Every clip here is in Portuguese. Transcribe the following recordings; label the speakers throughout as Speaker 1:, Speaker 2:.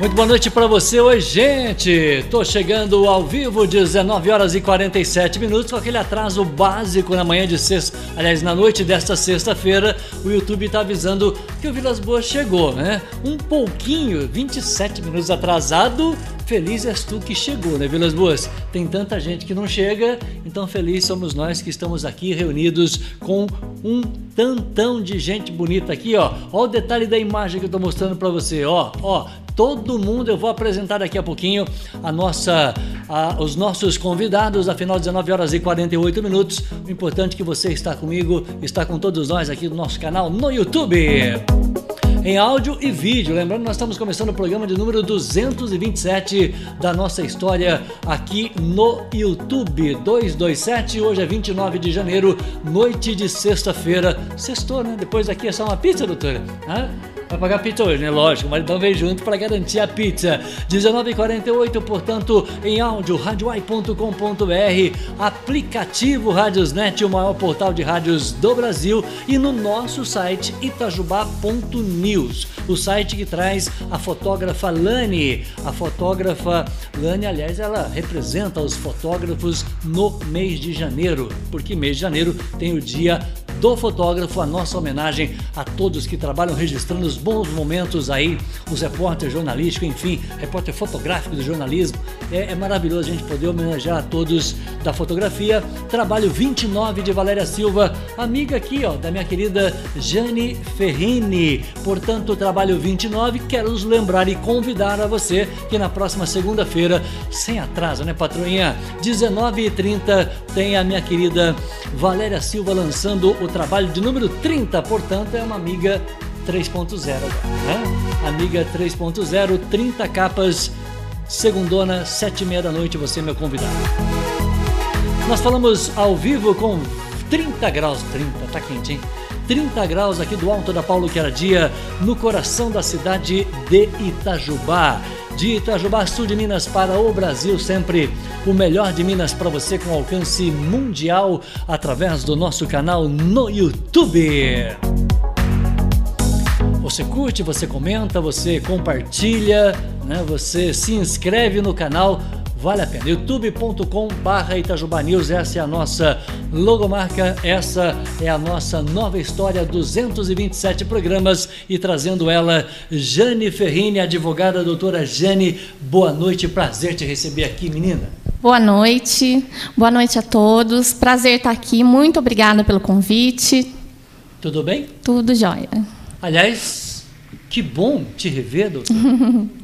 Speaker 1: Muito boa noite para você. Oi, gente. Tô chegando ao vivo, 19 horas e 47 minutos, com aquele atraso básico na manhã de sexta. Aliás, na noite desta sexta-feira, o YouTube tá avisando que o Vilas Boas chegou, né? Um pouquinho, 27 minutos atrasado. Feliz és tu que chegou, né, Vilas Boas? Tem tanta gente que não chega, então feliz somos nós que estamos aqui reunidos com um tantão de gente bonita aqui, ó. Ó o detalhe da imagem que eu tô mostrando para você, ó, ó todo mundo. Eu vou apresentar daqui a pouquinho a nossa, a, os nossos convidados, afinal 19 horas e 48 minutos. O importante é que você está comigo, está com todos nós aqui no nosso canal no YouTube. Em áudio e vídeo. Lembrando, nós estamos começando o programa de número 227 da nossa história aqui no YouTube 227. Hoje é 29 de janeiro, noite de sexta-feira. Sextou, né? Depois daqui é só uma pizza, doutora? Hã? Vai pagar pizza hoje, né? Lógico, mas então vem junto para garantir a pizza. 19h48, portanto, em áudio, radioai.com.br, aplicativo Rádiosnet, o maior portal de rádios do Brasil, e no nosso site itajubá.news, o site que traz a fotógrafa Lani. A fotógrafa Lani, aliás, ela representa os fotógrafos no mês de janeiro, porque mês de janeiro tem o dia do fotógrafo, a nossa homenagem a todos que trabalham registrando os bons momentos aí, os repórteres jornalísticos, enfim, repórter fotográfico do jornalismo. É, é maravilhoso a gente poder homenagear a todos da fotografia. Trabalho 29 de Valéria Silva, amiga aqui, ó, da minha querida Jane Ferrini. Portanto, trabalho 29, quero nos lembrar e convidar a você que na próxima segunda-feira, sem atraso, né, patroinha? 19h30 tem a minha querida Valéria Silva lançando o trabalho de número 30, portanto, é uma amiga 3.0 né? Amiga 3.0, 30 capas, segundona, sete e meia da noite, você é meu convidado. Nós falamos ao vivo com 30 graus, 30, tá quente, hein? 30 graus aqui do alto da Paulo Queradia, no coração da cidade de Itajubá. De Itajubá, sul de Minas para o Brasil, sempre o melhor de Minas para você com alcance mundial através do nosso canal no YouTube. Você curte, você comenta, você compartilha, né? você se inscreve no canal vale a pena. youtube.com barra News, essa é a nossa logomarca, essa é a nossa nova história, 227 programas e trazendo ela, Jane Ferrini, advogada doutora Jane, boa noite, prazer te receber aqui, menina.
Speaker 2: Boa noite, boa noite a todos, prazer estar aqui, muito obrigada pelo convite.
Speaker 1: Tudo bem?
Speaker 2: Tudo jóia.
Speaker 1: Aliás, que bom te rever, doutor.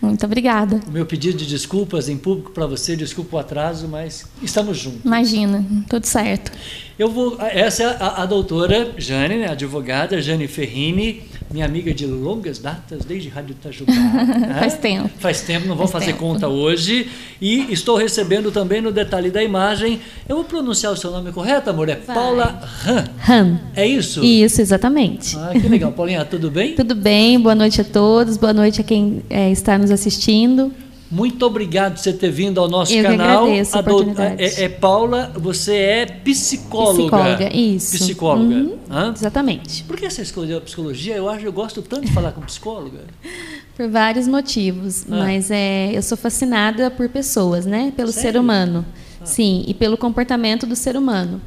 Speaker 2: Muito obrigada.
Speaker 1: O meu pedido de desculpas em público para você, desculpa o atraso, mas estamos juntos.
Speaker 2: Imagina, tudo certo.
Speaker 1: Eu vou. Essa é a, a doutora Jane, né, advogada Jane Ferrini, minha amiga de longas datas, desde Rádio Itajubá.
Speaker 2: né? Faz tempo.
Speaker 1: Faz tempo, não vou
Speaker 2: Faz
Speaker 1: fazer
Speaker 2: tempo.
Speaker 1: conta hoje. E estou recebendo também no detalhe da imagem. Eu vou pronunciar o seu nome correto, amor? É
Speaker 2: Vai.
Speaker 1: Paula Han.
Speaker 2: Han.
Speaker 1: É isso?
Speaker 2: Isso, exatamente.
Speaker 1: Ah, que legal. Paulinha, tudo bem?
Speaker 2: Tudo bem, boa noite a todos, boa noite a quem é, está nos assistindo.
Speaker 1: Muito obrigado por você ter vindo ao nosso
Speaker 2: Eu que
Speaker 1: canal.
Speaker 2: agradeço a
Speaker 1: dou-
Speaker 2: oportunidade.
Speaker 1: é, é Paula, você é psicóloga.
Speaker 2: Psicóloga, isso.
Speaker 1: Psicóloga.
Speaker 2: Uhum? Exatamente.
Speaker 1: Por que você escolheu a psicologia? Eu acho, eu gosto tanto de falar com psicóloga.
Speaker 2: Por vários motivos,
Speaker 1: Ah.
Speaker 2: mas é, eu sou fascinada por pessoas, né? Pelo
Speaker 1: Sério?
Speaker 2: ser humano.
Speaker 1: Ah.
Speaker 2: Sim, e pelo comportamento do ser humano.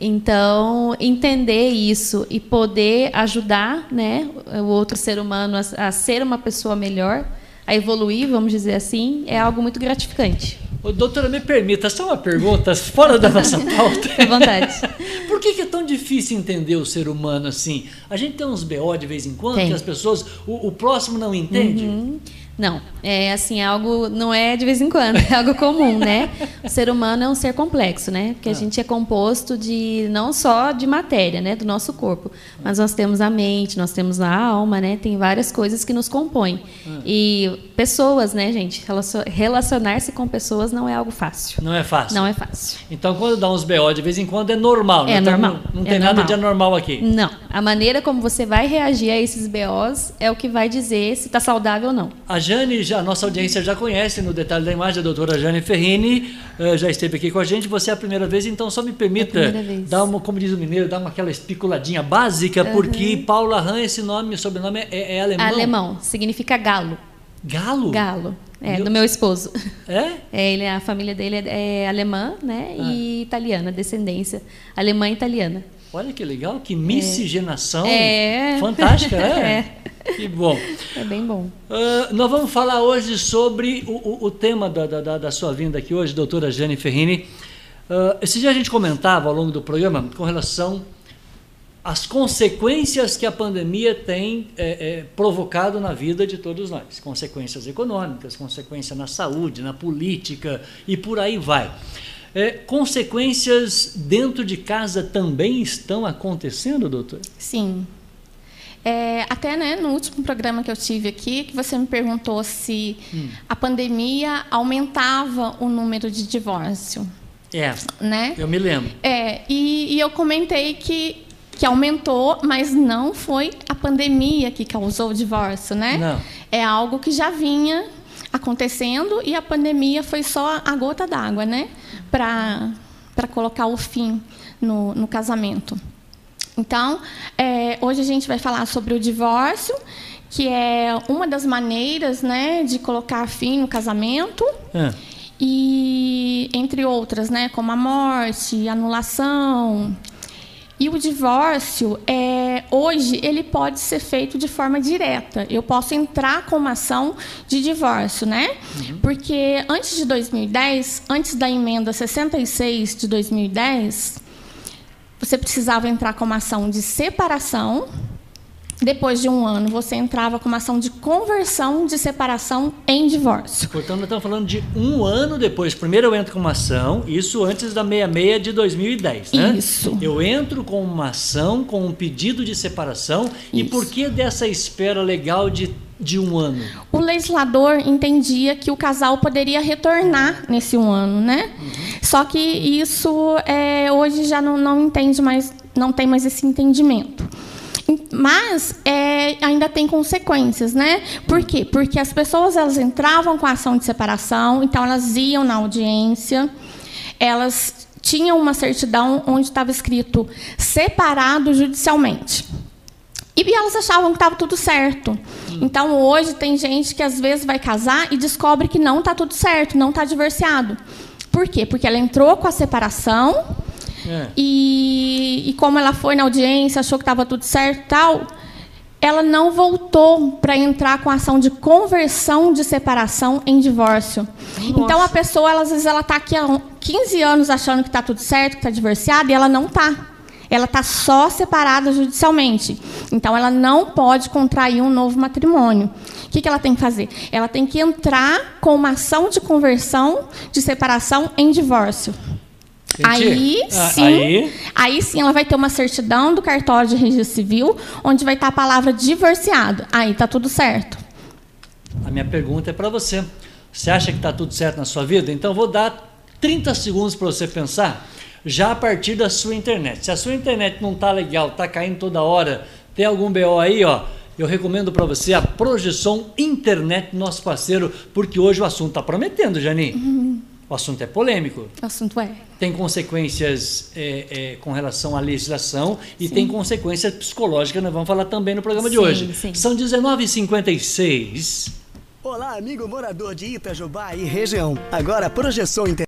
Speaker 2: Então, entender isso e poder ajudar, né, o outro ser humano a, a ser uma pessoa melhor, a evoluir, vamos dizer assim, é algo muito gratificante.
Speaker 1: Ô, doutora, me permita, só uma pergunta fora da nossa pauta.
Speaker 2: À vontade.
Speaker 1: Por que, que é tão difícil entender o ser humano assim? A gente tem uns BO de vez em quando
Speaker 2: Tem.
Speaker 1: que as pessoas, o, o próximo não entende.
Speaker 2: Uhum. Não, é assim, é algo não é de vez em quando, é algo comum, né? O ser humano é um ser complexo, né? Porque a
Speaker 1: Ah.
Speaker 2: gente é composto de não só de matéria, né, do nosso corpo, mas nós temos a mente, nós temos a alma, né? Tem várias coisas que nos compõem.
Speaker 1: Ah.
Speaker 2: E pessoas, né, gente? Relacion- Relacionar-se com pessoas não é algo fácil.
Speaker 1: Não é fácil.
Speaker 2: Não é fácil.
Speaker 1: Então, quando dá uns BO de vez em quando, é normal.
Speaker 2: É
Speaker 1: né? Então,
Speaker 2: normal,
Speaker 1: Não, não
Speaker 2: é
Speaker 1: tem nada
Speaker 2: normal.
Speaker 1: de anormal aqui.
Speaker 2: Não, a maneira como você vai reagir a esses BOs é o que vai dizer se está saudável ou não.
Speaker 1: A Jane, já, a nossa audiência já conhece no detalhe da imagem, a doutora Jane Ferrini eh, já esteve aqui com a gente. Você é a primeira vez, então só me permita
Speaker 2: É
Speaker 1: dar uma, como diz o mineiro, dar uma aquela espiculadinha básica, porque Paula Han, esse nome, sobrenome é, é alemão.
Speaker 2: Alemão significa galo. Galo? Galo. É, meu... do meu esposo. É? é? ele, a família dele é, é alemã, né? Ah. E italiana, descendência alemã e italiana.
Speaker 1: Olha que legal, que miscigenação é. fantástica, né? É. Que bom.
Speaker 2: É bem bom.
Speaker 1: Uh, nós vamos falar hoje sobre o, o, o tema da, da, da, sua vinda aqui hoje, doutora Jane Ferrini. Uh, esse dia a gente comentava ao longo do programa com relação às consequências que a pandemia tem é, é, provocado na vida de todos nós. Consequências econômicas, consequências na saúde, na política e por aí vai. É, consequências dentro de casa também estão acontecendo, doutor?
Speaker 3: Sim. É, até né, no último programa que eu tive aqui, que você me perguntou se hum. a pandemia aumentava o número de divórcio.
Speaker 1: É, né? eu me lembro.
Speaker 3: É, e, e eu comentei que, que aumentou, mas não foi a pandemia que causou o divórcio, né?
Speaker 1: Não.
Speaker 3: É algo que já vinha acontecendo e a pandemia foi só a gota d'água, né? Para colocar o fim no, no casamento. Então, é, hoje a gente vai falar sobre o divórcio, que é uma das maneiras né, de colocar fim no casamento. É. E entre outras, né, como a morte, anulação, e o divórcio, é, hoje, ele pode ser feito de forma direta. Eu posso entrar com uma ação de divórcio, né? Uhum. Porque antes de 2010, antes da emenda 66 de 2010, você precisava entrar com uma ação de separação depois de um ano, você entrava com uma ação de conversão de separação em divórcio.
Speaker 1: Portanto, nós estamos falando de um ano depois. Primeiro eu entro com uma ação, isso antes da 66 de 2010, né?
Speaker 3: Isso.
Speaker 1: Eu entro com uma ação, com um pedido de separação. Isso. E por que dessa espera legal de de um ano?
Speaker 3: O legislador entendia que o casal poderia retornar nesse um ano, né? Uhum. Só que isso é, hoje já não, não entende mais, não tem mais esse entendimento. Mas é, ainda tem consequências, né? Por quê? Porque as pessoas elas entravam com a ação de separação, então elas iam na audiência, elas tinham uma certidão onde estava escrito separado judicialmente. E elas achavam que estava tudo certo. Hum. Então, hoje, tem gente que às vezes vai casar e descobre que não está tudo certo, não está divorciado. Por quê? Porque ela entrou com a separação, é. E, e como ela foi na audiência, achou que estava tudo certo tal, ela não voltou para entrar com ação de conversão de separação em divórcio. Nossa. Então a pessoa, ela, às vezes, ela está aqui há 15 anos achando que está tudo certo, que está divorciada, e ela não está. Ela está só separada judicialmente. Então ela não pode contrair um novo matrimônio. O que, que ela tem que fazer? Ela tem que entrar com uma ação de conversão de separação em divórcio. Aí ah, sim, aí... aí... sim ela vai ter uma certidão do cartório de registro civil, onde vai estar a palavra divorciado. Aí está tudo certo.
Speaker 1: A minha pergunta é para você. Você acha que está tudo certo na sua vida? Então vou dar 30 segundos para você pensar, já a partir da sua internet. Se a sua internet não está legal, está caindo toda hora, tem algum BO aí, ó, eu recomendo para você a Projeção Internet, nosso parceiro, porque hoje o assunto está prometendo, Janine. Uhum. O assunto é polêmico.
Speaker 3: O assunto é.
Speaker 1: Tem consequências é, é, com relação à legislação e sim. tem consequências psicológicas, nós vamos falar também no programa sim, de hoje. Sim. São 19h56.
Speaker 4: Olá, amigo morador de Itajubá e região. Agora a projeção internet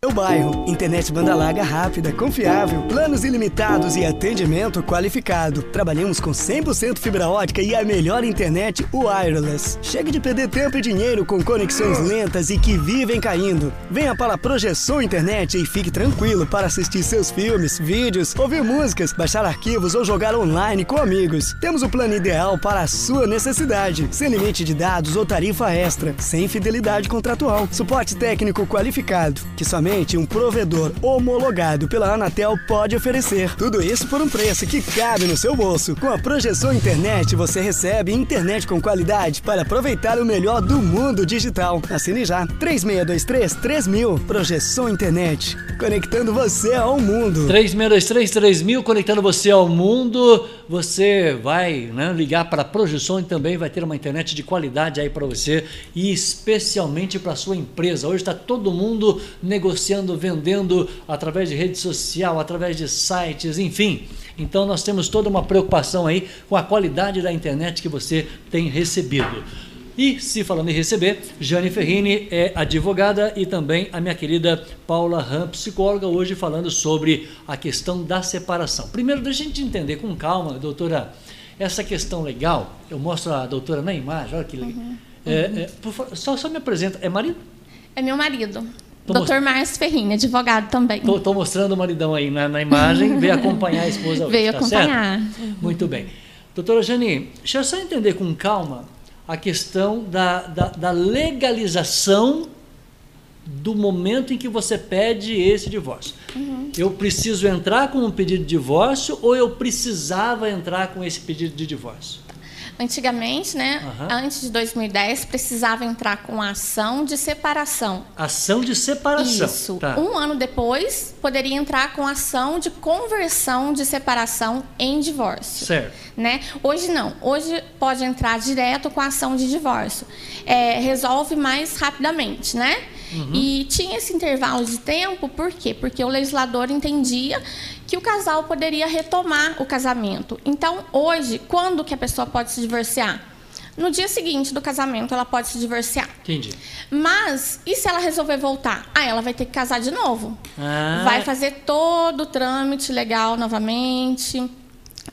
Speaker 4: meu bairro, internet banda larga rápida, confiável, planos ilimitados e atendimento qualificado. Trabalhamos com 100% fibra ótica e a melhor internet wireless. Chega de perder tempo e dinheiro com conexões lentas e que vivem caindo. Venha para a Projeção Internet e fique tranquilo para assistir seus filmes, vídeos, ouvir músicas, baixar arquivos ou jogar online com amigos. Temos o plano ideal para a sua necessidade, sem limite de dados ou tarifa extra, sem fidelidade contratual, suporte técnico qualificado, que somente somente um provedor homologado pela Anatel pode oferecer. Tudo isso por um preço que cabe no seu bolso. Com a Projeção Internet, você recebe internet com qualidade para aproveitar o melhor do mundo digital. Assine já. 3623 3000. Projeção Internet. Conectando você ao mundo.
Speaker 1: 3623 3000, conectando você ao mundo. Você vai né, ligar para a Projeção e também vai ter uma internet de qualidade aí para você e especialmente para sua empresa. Hoje está todo mundo negociando negociando, vendendo através de rede social, através de sites, enfim. Então nós temos toda uma preocupação aí com a qualidade da internet que você tem recebido. E, se falando em receber, Jane Ferrini é advogada e também a minha querida Paula Ram, psicóloga, hoje falando sobre a questão da separação. Primeiro, deixa a gente entender com calma, doutora, essa questão legal. Eu mostro a doutora na imagem, olha que legal. Uhum. É, é, por, só, só me apresenta. É marido?
Speaker 3: É meu marido. Tô Doutor Márcio Ferrini, advogado também.
Speaker 1: Estou mostrando o maridão aí na, na imagem, veio acompanhar a esposa
Speaker 3: hoje, Veio tá acompanhar.
Speaker 1: Certo? Muito bem. Doutora Jane, deixa eu só entender com calma a questão da, da, da legalização do momento em que você pede esse divórcio. Uhum. Eu preciso entrar com um pedido de divórcio ou eu precisava entrar com esse pedido de divórcio?
Speaker 3: Antigamente, né, uhum. antes de 2010, precisava entrar com a ação de separação.
Speaker 1: Ação de separação.
Speaker 3: Isso. Tá. Um ano depois, poderia entrar com ação de conversão de separação em divórcio.
Speaker 1: Certo.
Speaker 3: Né? Hoje não. Hoje pode entrar direto com a ação de divórcio. É, resolve mais rapidamente, né? Uhum. E tinha esse intervalo de tempo, por quê? Porque o legislador entendia que o casal poderia retomar o casamento. Então, hoje, quando que a pessoa pode se divorciar? No dia seguinte do casamento, ela pode se divorciar.
Speaker 1: Entendi.
Speaker 3: Mas, e se ela resolver voltar? Ah, ela vai ter que casar de novo.
Speaker 1: Ah.
Speaker 3: Vai fazer todo o trâmite legal novamente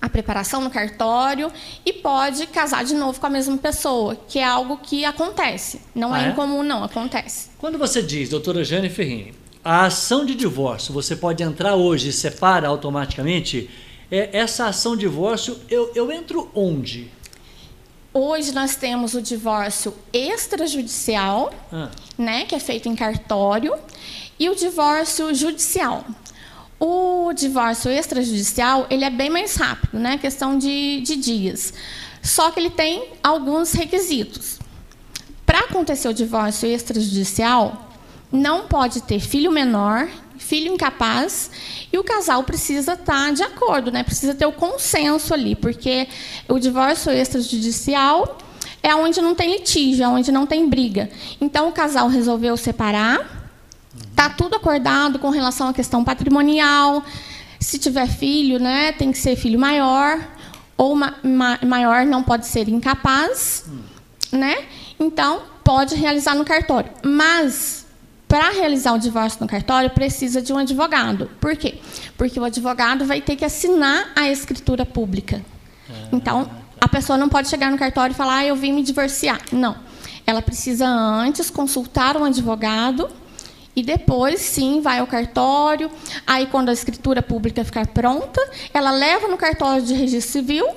Speaker 3: a preparação no cartório e pode casar de novo com a mesma pessoa, que é algo que acontece. Não ah, é, é incomum, não, acontece.
Speaker 1: Quando você diz, doutora Jane Ferrini, a ação de divórcio, você pode entrar hoje e separa automaticamente, é, essa ação de divórcio, eu, eu entro onde?
Speaker 3: Hoje nós temos o divórcio extrajudicial, ah. né, que é feito em cartório, e o divórcio judicial. O divórcio extrajudicial, ele é bem mais rápido, né? Questão de, de dias. Só que ele tem alguns requisitos. Para acontecer o divórcio extrajudicial, não pode ter filho menor, filho incapaz, e o casal precisa estar tá de acordo, né? Precisa ter o consenso ali, porque o divórcio extrajudicial é onde não tem litígio, é onde não tem briga. Então o casal resolveu separar, Está tudo acordado com relação à questão patrimonial. Se tiver filho, né, tem que ser filho maior, ou ma ma maior não pode ser incapaz, né? Então, pode realizar no cartório. Mas, para realizar o divórcio no cartório, precisa de um advogado. Por quê? Porque o advogado vai ter que assinar a escritura pública. Então, a pessoa não pode chegar no cartório e falar, ah, eu vim me divorciar. Não. Ela precisa antes consultar um advogado e depois, sim, vai ao cartório. Aí, quando a escritura pública ficar pronta, ela leva no cartório de registro civil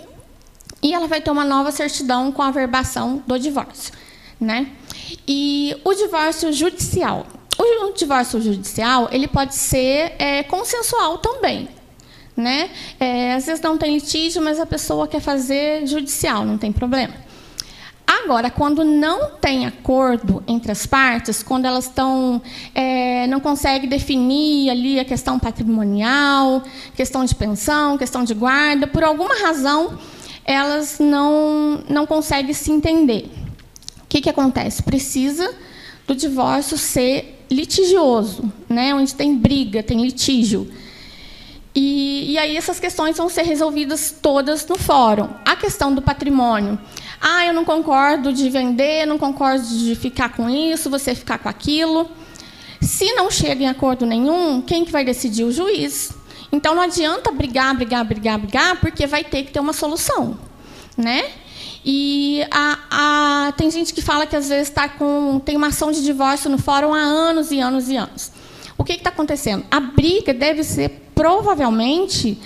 Speaker 3: e ela vai ter uma nova certidão com a verbação do divórcio. Né? E o divórcio judicial. O divórcio judicial ele pode ser é, consensual também. Né? É, às vezes não tem litígio, mas a pessoa quer fazer judicial, não tem problema. Agora, quando não tem acordo entre as partes, quando elas estão é, não conseguem definir ali a questão patrimonial, questão de pensão, questão de guarda, por alguma razão elas não não conseguem se entender. O que, que acontece? Precisa do divórcio ser litigioso, né? onde tem briga, tem litígio. E, e aí essas questões vão ser resolvidas todas no fórum. A questão do patrimônio. Ah, eu não concordo de vender, não concordo de ficar com isso, você ficar com aquilo. Se não chega em acordo nenhum, quem que vai decidir? O juiz. Então não adianta brigar, brigar, brigar, brigar, porque vai ter que ter uma solução, né? E a, a, tem gente que fala que às vezes tá com, tem uma ação de divórcio no fórum há anos e anos e anos. O que está acontecendo? A briga deve ser provavelmente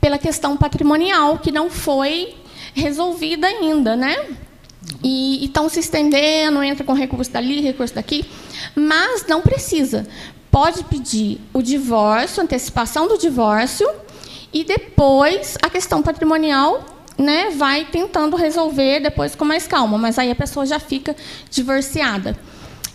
Speaker 3: pela questão patrimonial que não foi resolvida ainda, né? E estão se estendendo, entra com recurso dali, recurso daqui, mas não precisa. Pode pedir o divórcio, antecipação do divórcio, e depois a questão patrimonial né, vai tentando resolver depois com mais calma, mas aí a pessoa já fica divorciada.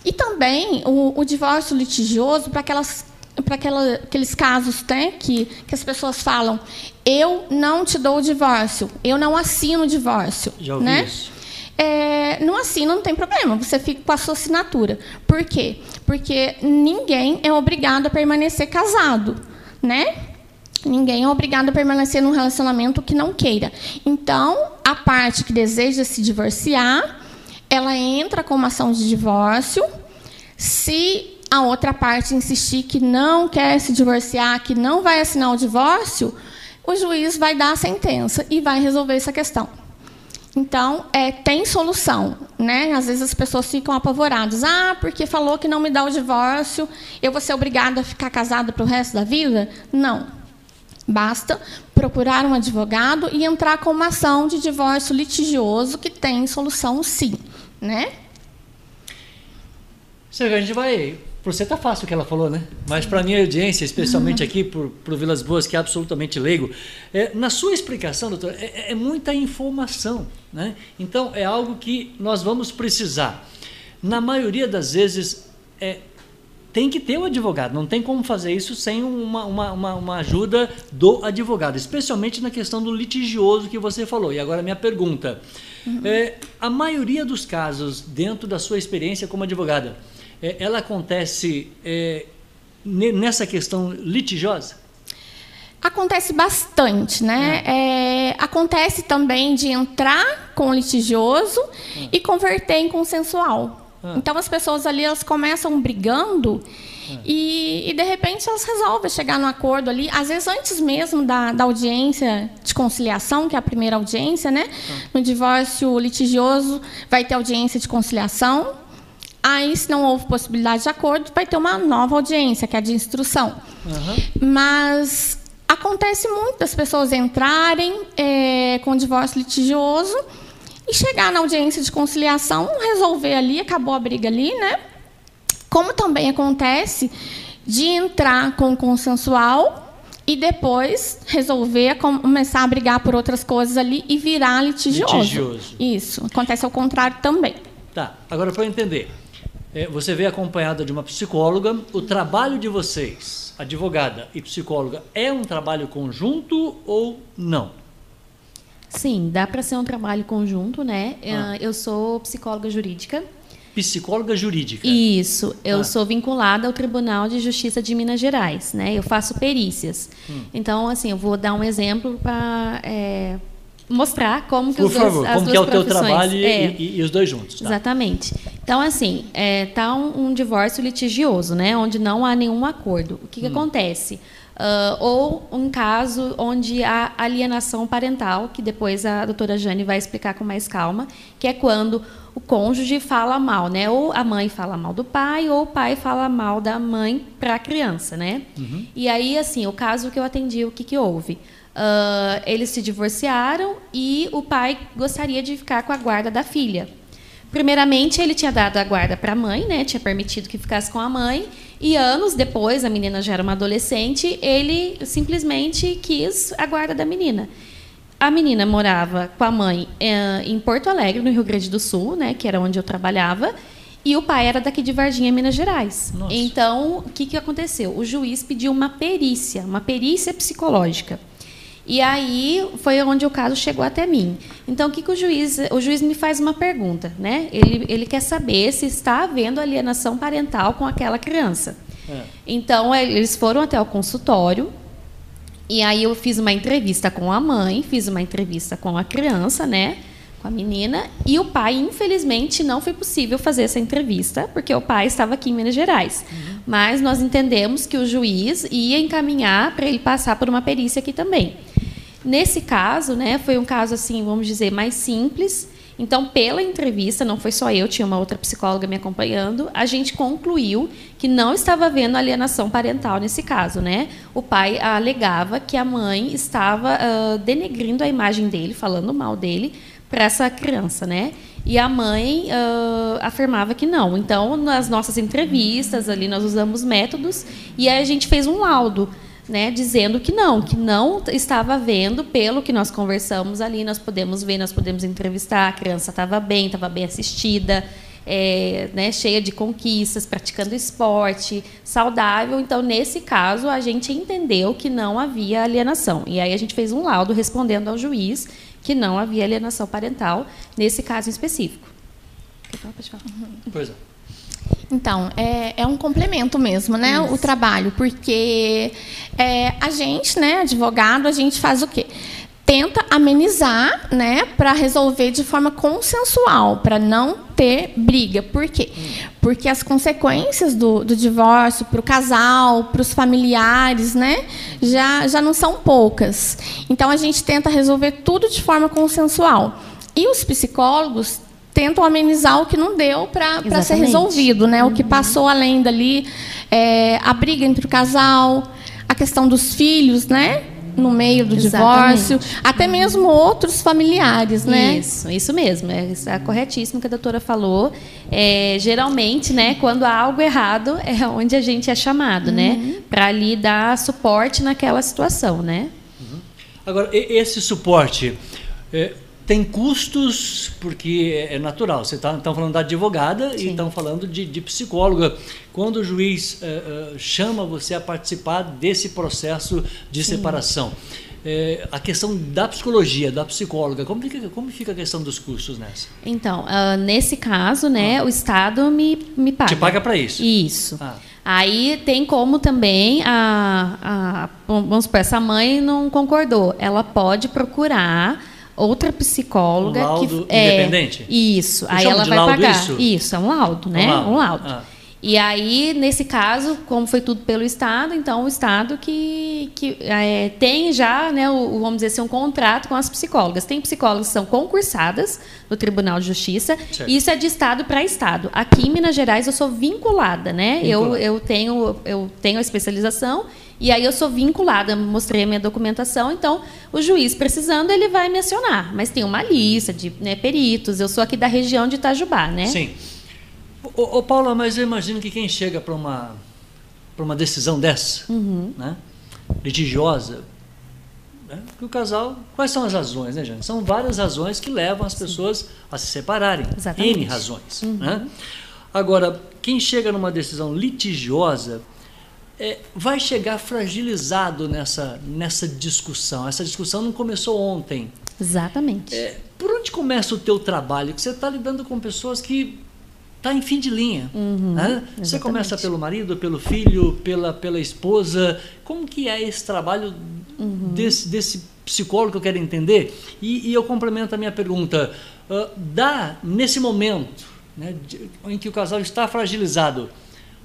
Speaker 3: E também o, o divórcio litigioso para aquelas para aqueles casos né, que, que as pessoas falam, eu não te dou o divórcio, eu não assino o divórcio.
Speaker 1: Já ouvi
Speaker 3: né?
Speaker 1: isso.
Speaker 3: É, não assina, não tem problema, você fica com a sua assinatura. Por quê? Porque ninguém é obrigado a permanecer casado, né? Ninguém é obrigado a permanecer num relacionamento que não queira. Então, a parte que deseja se divorciar, ela entra com uma ação de divórcio. Se a outra parte insistir que não quer se divorciar, que não vai assinar o divórcio, o juiz vai dar a sentença e vai resolver essa questão. Então, é, tem solução, né? Às vezes as pessoas ficam apavoradas. Ah, porque falou que não me dá o divórcio, eu vou ser obrigada a ficar casada para o resto da vida? Não. Basta procurar um advogado e entrar com uma ação de divórcio litigioso que tem solução sim, né?
Speaker 1: Sérgio, a gente vai para você tá fácil o que ela falou, né? Mas para a minha audiência, especialmente uhum. aqui para o Vilas Boas, que é absolutamente leigo, é, na sua explicação, doutor, é, é, é, muita informação, né? Então é algo que nós vamos precisar. Na maioria das vezes, é, tem que ter o um advogado, não tem como fazer isso sem uma, uma, uma, uma, ajuda do advogado, especialmente na questão do litigioso que você falou. E agora minha pergunta. Uhum. É, a maioria dos casos, dentro da sua experiência como advogada, é, ela acontece é, nessa questão litigiosa?
Speaker 3: Acontece bastante, né? É. É, acontece também de entrar com litigioso é. e converter em consensual. É. Então as pessoas ali elas começam brigando é. e, e, de repente elas resolvem chegar no acordo ali, às vezes antes mesmo da, da audiência de conciliação, que é a primeira audiência, né? No divórcio litigioso vai ter audiência de conciliação, Aí, se não houve possibilidade de acordo, vai ter uma nova audiência, que é a de instrução. Uhum. Mas acontece muito das pessoas entrarem é, com divórcio litigioso e chegar na audiência de conciliação, resolver ali, acabou a briga ali, né? Como também acontece de entrar com consensual e depois resolver começar a brigar por outras coisas ali e virar litigioso. litigioso. Isso. Acontece ao contrário também.
Speaker 1: Tá. Agora, para entender, é, você veio acompanhada de uma psicóloga. O trabalho de vocês, advogada e psicóloga, é um trabalho conjunto ou não?
Speaker 2: Sim, dá para ser um trabalho conjunto, né? Ah. Eu sou psicóloga jurídica.
Speaker 1: Psicóloga jurídica.
Speaker 2: Isso, eu ah. sou vinculada ao Tribunal de Justiça de Minas Gerais, né? Eu faço perícias. Hum. Então, assim, eu vou dar um exemplo para é, mostrar como que
Speaker 1: Por
Speaker 2: os
Speaker 1: favor,
Speaker 2: dois,
Speaker 1: como que é o teu trabalho é. e, e, os dois juntos.
Speaker 2: Tá? Exatamente. Então, assim, é, tá um, um, divórcio litigioso, né, onde não há nenhum acordo. O que, que hum. acontece? Uh, ou um caso onde há alienação parental, que depois a doutora Jane vai explicar com mais calma, que é quando o cônjuge fala mal, né? Ou a mãe fala mal do pai, ou o pai fala mal da mãe para a criança, né? Uhum. E aí, assim, o caso que eu atendi, o que, que houve? Uh, eles se divorciaram e o pai gostaria de ficar com a guarda da filha. Primeiramente, ele tinha dado a guarda para a mãe, né? tinha permitido que ficasse com a mãe, e anos depois, a menina já era uma adolescente, ele simplesmente quis a guarda da menina. A menina morava com a mãe eh, em Porto Alegre, no Rio Grande do Sul, né, que era onde eu trabalhava, e o pai era daqui de Varginha, Minas Gerais. Nossa. Então, o que, que aconteceu? O juiz pediu uma perícia, uma perícia psicológica. E aí foi onde o caso chegou até mim. Então, o que, que o juiz... O juiz me faz uma pergunta, né? Ele, ele quer saber se está havendo alienação parental com aquela criança. É. Então, eles foram até o consultório, e aí eu fiz uma entrevista com a mãe, fiz uma entrevista com a criança, né? Com a menina. E o pai, infelizmente, não foi possível fazer essa entrevista, porque o pai estava aqui em Minas Gerais. Uhum. Mas nós entendemos que o juiz ia encaminhar para ele passar por uma perícia aqui também. Nesse caso, né, foi um caso assim, vamos dizer, mais simples. Então, pela entrevista, não foi só eu, tinha uma outra psicóloga me acompanhando, a gente concluiu que não estava havendo alienação parental nesse caso, né? O pai alegava que a mãe estava uh, denegrindo a imagem dele, falando mal dele para essa criança, né? E a mãe uh, afirmava que não. Então, nas nossas entrevistas ali, nós usamos métodos e a gente fez um laudo né, dizendo que não, que não estava vendo, pelo que nós conversamos ali, nós podemos ver, nós podemos entrevistar, a criança estava bem, estava bem assistida, é, né, cheia de conquistas, praticando esporte, saudável. Então, nesse caso, a gente entendeu que não havia alienação. E aí a gente fez um laudo respondendo ao juiz que não havia alienação parental nesse caso específico.
Speaker 1: Pois é.
Speaker 3: Então, é, é um complemento mesmo, né? Isso. O trabalho, porque é, a gente, né, advogado, a gente faz o quê? Tenta amenizar, né, para resolver de forma consensual, para não ter briga. Por quê? Porque as consequências do, do divórcio para o casal, para os familiares, né, já, já não são poucas. Então a gente tenta resolver tudo de forma consensual. E os psicólogos tentam amenizar o que não deu para ser resolvido, né? O que passou além dali, é, a briga entre o casal, a questão dos filhos, né? No meio do Exatamente. divórcio, até mesmo outros familiares, né?
Speaker 2: Isso, isso mesmo, é, é corretíssimo que a doutora falou. É, geralmente, né, quando há algo errado, é onde a gente é chamado, né? uhum. né, para ali dar suporte naquela situação, né?
Speaker 1: Uhum. Agora, esse suporte, é, tem custos, porque é natural. Você está tá falando da advogada Sim. e estão falando de, de, psicóloga. Quando o juiz uh, uh, chama você a participar desse processo de Sim. separação, é, a questão da psicologia, da psicóloga, como fica, como fica a questão dos custos nessa?
Speaker 2: Então, uh, nesse caso, né, ah. o Estado me, me paga.
Speaker 1: Te paga para isso?
Speaker 2: Isso. Ah. Aí tem como também a, a, vamos supor, essa mãe não concordou, ela pode procurar outra psicóloga
Speaker 1: um laudo que é independente.
Speaker 2: Isso, aí ela vai pagar. Isso? isso? é um laudo, né? Um laudo. Um laudo. Ah. E aí, nesse caso, como foi tudo pelo Estado, então o Estado que, que é, tem já, né, o, vamos dizer assim, um contrato com as psicólogas. Tem psicólogas que são concursadas no Tribunal de Justiça, certo. isso é de Estado para Estado. Aqui em Minas Gerais eu sou vinculada, né? Eu, eu, tenho, eu tenho a especialização e aí eu sou vinculada, mostrei a minha documentação, então o juiz precisando, ele vai me acionar. Mas tem uma lista de né, peritos, eu sou aqui da região de Itajubá, né?
Speaker 1: Sim. Ô, ô Paula, mas eu imagino que quem chega para uma, uma decisão dessa, uhum. né, litigiosa, né, que o casal. Quais são as razões, né, Jane? São várias razões que levam as pessoas a se separarem.
Speaker 2: Exatamente.
Speaker 1: N razões. Uhum. Né? Agora, quem chega numa decisão litigiosa é, vai chegar fragilizado nessa, nessa discussão. Essa discussão não começou ontem.
Speaker 2: Exatamente.
Speaker 1: É, por onde começa o teu trabalho? Que você está lidando com pessoas que está em fim de linha. Uhum, né? Você começa pelo marido, pelo filho, pela, pela esposa. Como que é esse trabalho uhum. desse, desse psicólogo que eu quero entender? E, e eu complemento a minha pergunta. Uh, dá, nesse momento né, de, em que o casal está fragilizado,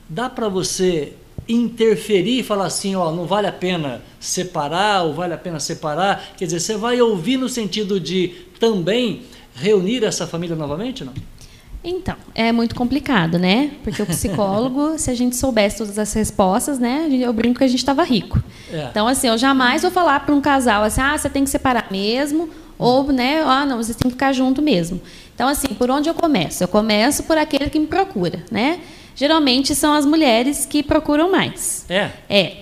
Speaker 1: dá para você interferir e falar assim, ó, não vale a pena separar ou vale a pena separar? Quer dizer, você vai ouvir no sentido de também reunir essa família novamente, não?
Speaker 2: Então, é muito complicado, né? Porque o psicólogo, se a gente soubesse todas as respostas, né? Eu brinco que a gente estava rico. É. Então, assim, eu jamais vou falar para um casal assim, ah, você tem que separar mesmo, ou, né, ah, não, você tem que ficar junto mesmo. Então, assim, por onde eu começo? Eu começo por aquele que me procura, né? Geralmente são as mulheres que procuram mais.
Speaker 1: É.
Speaker 2: É.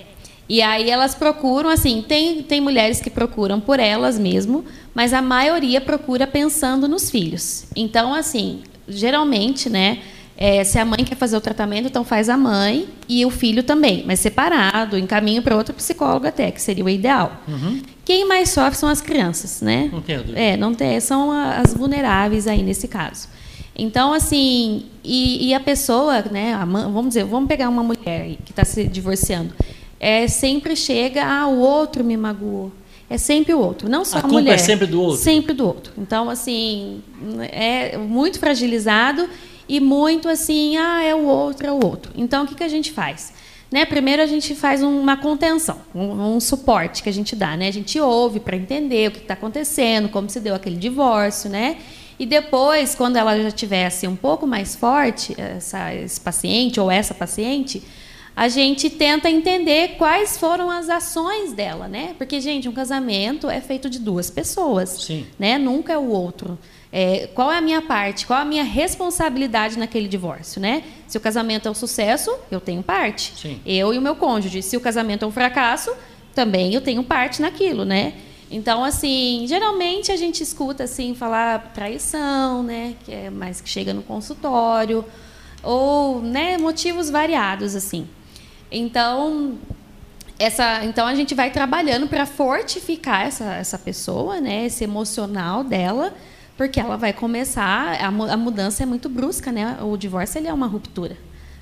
Speaker 2: E aí elas procuram, assim, tem, tem mulheres que procuram por elas mesmo, mas a maioria procura pensando nos filhos. Então, assim, geralmente, né? É, se a mãe quer fazer o tratamento, então faz a mãe e o filho também, mas separado, encaminho para outro psicólogo até, que seria o ideal. Uhum. Quem mais sofre são as crianças, né?
Speaker 1: Não tem
Speaker 2: É, não tem, são as vulneráveis aí nesse caso. Então, assim, e, e a pessoa, né, a, vamos dizer, vamos pegar uma mulher que está se divorciando, é, sempre chega, ah, o outro me magoou, é sempre o outro, não só a, a mulher. é
Speaker 1: sempre do outro.
Speaker 2: Sempre do outro. Então, assim, é muito fragilizado e muito assim, ah, é o outro, é o outro. Então, o que, que a gente faz? Né, primeiro a gente faz uma contenção, um, um suporte que a gente dá, né? A gente ouve para entender o que está acontecendo, como se deu aquele divórcio, né? E depois, quando ela já tivesse um pouco mais forte, essa, esse paciente ou essa paciente, a gente tenta entender quais foram as ações dela, né? Porque, gente, um casamento é feito de duas pessoas,
Speaker 1: Sim.
Speaker 2: né? Nunca é o outro. É, qual é a minha parte? Qual é a minha responsabilidade naquele divórcio, né? Se o casamento é um sucesso, eu tenho parte.
Speaker 1: Sim.
Speaker 2: Eu e o meu cônjuge. Se o casamento é um fracasso, também eu tenho parte naquilo, né? Então, assim, geralmente a gente escuta assim falar traição, né? Que é mais que chega no consultório, ou, né, motivos variados assim. Então, essa, então a gente vai trabalhando para fortificar essa, essa pessoa, né, esse emocional dela, porque ela vai começar a, a mudança é muito brusca, né? O divórcio ele é uma ruptura,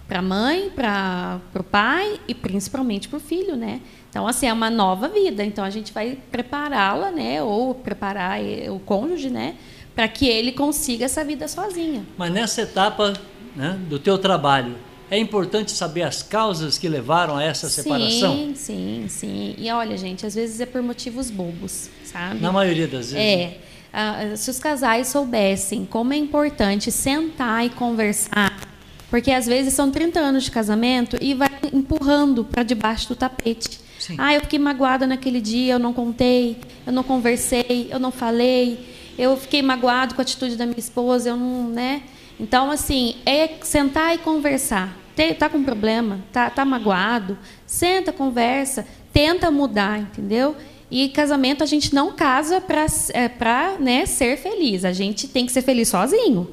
Speaker 2: para a mãe, para o pai e principalmente para o filho, né? Então, assim, é uma nova vida. Então, a gente vai prepará-la, né? Ou preparar o cônjuge, né? Para que ele consiga essa vida sozinha.
Speaker 1: Mas nessa etapa né, do teu trabalho, é importante saber as causas que levaram a essa separação?
Speaker 2: Sim, sim, sim. E olha, gente, às vezes é por motivos bobos, sabe?
Speaker 1: Na maioria das vezes.
Speaker 2: É. Uh, se os casais soubessem como é importante sentar e conversar, porque às vezes são 30 anos de casamento e vai empurrando para debaixo do tapete. Sim. Ah, eu fiquei magoada naquele dia, eu não contei, eu não conversei, eu não falei, eu fiquei magoado com a atitude da minha esposa, eu não, né? Então, assim, é sentar e conversar. Tá com problema, tá, tá magoado, senta, conversa, tenta mudar, entendeu? E casamento a gente não casa para é, né, ser feliz. A gente tem que ser feliz sozinho.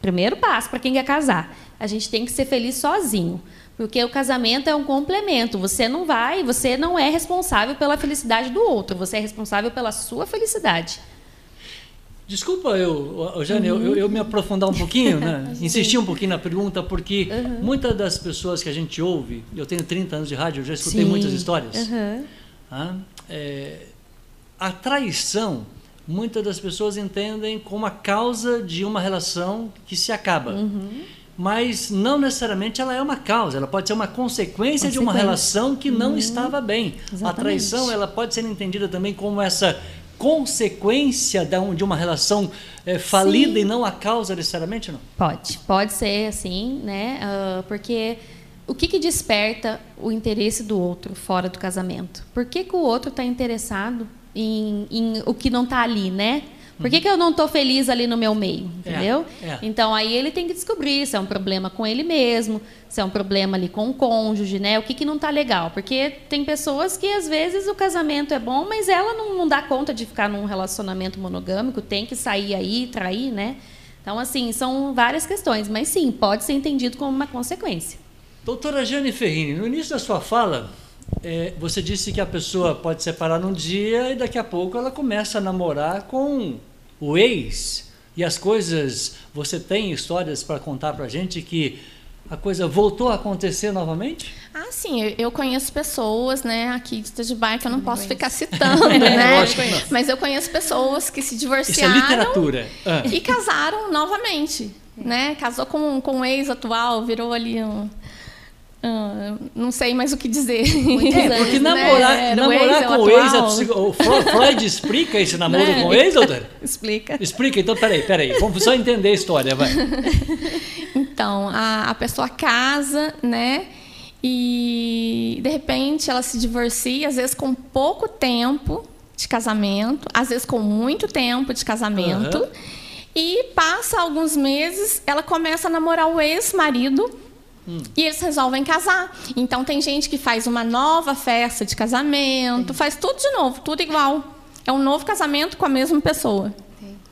Speaker 2: Primeiro passo para quem quer casar. A gente tem que ser feliz sozinho. Porque o casamento é um complemento. Você não vai, você não é responsável pela felicidade do outro, você é responsável pela sua felicidade.
Speaker 1: Desculpa eu, Jane, uhum. eu, eu, me aprofundar um pouquinho, né? insistir um pouquinho na pergunta, porque uhum. muitas das pessoas que a gente ouve, eu tenho 30 anos de rádio, eu já escutei Sim. muitas histórias. Uhum. Ah, é, a traição, muitas das pessoas entendem como a causa de uma relação que se acaba. Uhum mas não necessariamente ela é uma causa, ela pode ser uma consequência, consequência. de uma relação que não uhum. estava bem. Exatamente. A traição ela pode ser entendida também como essa consequência de uma relação é, falida Sim. e não a causa necessariamente, não?
Speaker 2: Pode, pode ser assim, né? Uh, porque o que, que, desperta o interesse do outro fora do casamento? Por que, que o outro está interessado em, em, o que não está ali, né? Por que, que eu não estou feliz ali no meu meio? É, entendeu? É, é. Então aí ele tem que descobrir se é um problema com ele mesmo, se é um problema ali com o cônjuge, né? O que, que não está legal. Porque tem pessoas que às vezes o casamento é bom, mas ela não, não dá conta de ficar num relacionamento monogâmico, tem que sair aí, trair, né? Então, assim, são várias questões, mas sim, pode ser entendido como uma consequência.
Speaker 1: Doutora Jane Ferrini, no início da sua fala, é, você disse que a pessoa pode separar num dia e daqui a pouco ela começa a namorar com o ex e as coisas. Você tem histórias para contar para gente que a coisa voltou a acontecer novamente?
Speaker 3: Ah, sim, eu conheço pessoas, né, aqui de Itajaí, que eu não posso ficar citando, né? Mas eu conheço pessoas que se divorciaram.
Speaker 1: Isso é literatura.
Speaker 3: Ah. E casaram novamente, né? Casou com, com um ex atual, virou ali um ah, não sei mais o que dizer.
Speaker 1: É, porque namorar, né? namorar ex, com o ex, o Freud explica esse namoro né? com o ex, doutor?
Speaker 3: Explica.
Speaker 1: Explica, então peraí, peraí. Vamos só entender a história, vai.
Speaker 3: Então, a, a pessoa casa, né? E de repente ela se divorcia, às vezes com pouco tempo de casamento, às vezes com muito tempo de casamento. Uhum. E passa alguns meses, ela começa a namorar o ex-marido Hum. E eles resolvem casar. Então tem gente que faz uma nova festa de casamento, Sim. faz tudo de novo, tudo igual. É um novo casamento com a mesma pessoa.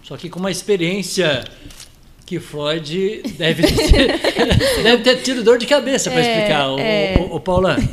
Speaker 1: Só que com uma experiência que Freud deve ter, deve ter tido dor de cabeça para é, explicar, o, é... o, o, o Paula.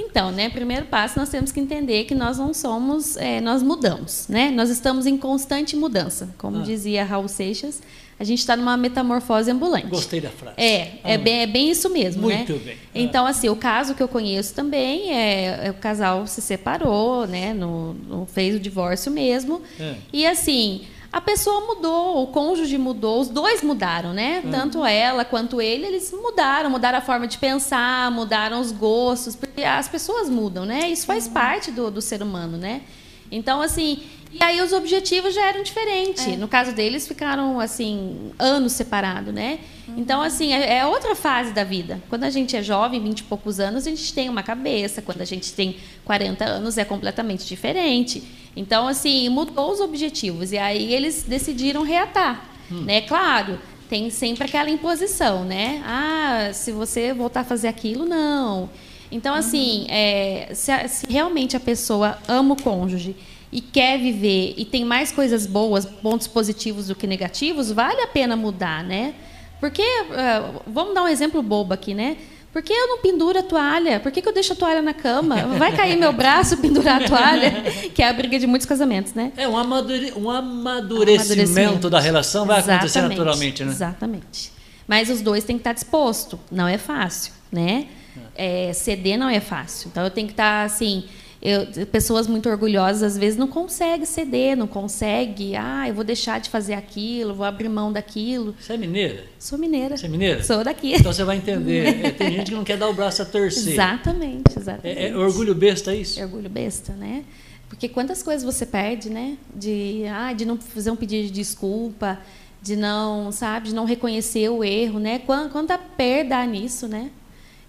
Speaker 2: Então, né, primeiro passo nós temos que entender que nós não somos, é, nós mudamos, né? Nós estamos em constante mudança, como ah. dizia Raul Seixas, a gente está numa metamorfose ambulante.
Speaker 1: Gostei da frase.
Speaker 2: É, é bem, é bem isso mesmo,
Speaker 1: Muito
Speaker 2: né?
Speaker 1: bem.
Speaker 2: Então, assim, o caso que eu conheço também é, é o casal se separou, né? No, no fez o divórcio mesmo. É. E assim, a pessoa mudou, o cônjuge mudou, os dois mudaram, né? Tanto ela quanto ele, eles mudaram, mudaram a forma de pensar, mudaram os gostos, porque as pessoas mudam, né? Isso faz parte do, do ser humano, né? Então, assim, e aí os objetivos já eram diferentes. É. No caso deles, ficaram, assim, anos separados, né? Uhum. Então, assim, é, é, outra fase da vida. Quando a gente é jovem, 20 e poucos anos, a gente tem uma cabeça. Quando a gente tem 40 anos, é completamente diferente. Então, assim, mudou os objetivos. E aí eles decidiram reatar, hum. né? Claro, tem sempre aquela imposição, né? Ah, se você voltar a fazer aquilo, não. Então, assim, é, se, se, realmente a pessoa ama o cônjuge e quer viver e tem mais coisas boas, pontos positivos do que negativos, vale a pena mudar, né? Porque, uh, vamos dar um exemplo bobo aqui, né? Por que eu não penduro a toalha? Por que, que eu deixo a toalha na cama? Vai cair meu braço pendurar a toalha? Que é a briga de muitos casamentos, né?
Speaker 1: É, um, amadure, um amadurecimento, amadurecimento. da relação vai Exatamente. acontecer naturalmente, né?
Speaker 2: Exatamente. Mas os dois têm que estar disposto. Não é fácil, né? É, ceder não é fácil. Então eu tenho que estar assim. Eu, pessoas muito orgulhosas às vezes não conseguem ceder, não conseguem. Ah, eu vou deixar de fazer aquilo, vou abrir mão daquilo.
Speaker 1: Você é mineira?
Speaker 2: Sou mineira.
Speaker 1: Você é mineira?
Speaker 2: Sou daqui.
Speaker 1: Então você vai entender. É, tem gente que não quer dar o braço a torcer.
Speaker 2: Exatamente, exatamente.
Speaker 1: É, é orgulho besta é isso?
Speaker 2: É orgulho besta, né? Porque quantas coisas você perde, né? De, ah, de não fazer um pedido de desculpa, de não, sabe, de não reconhecer o erro, né? Quanta perda há nisso, né?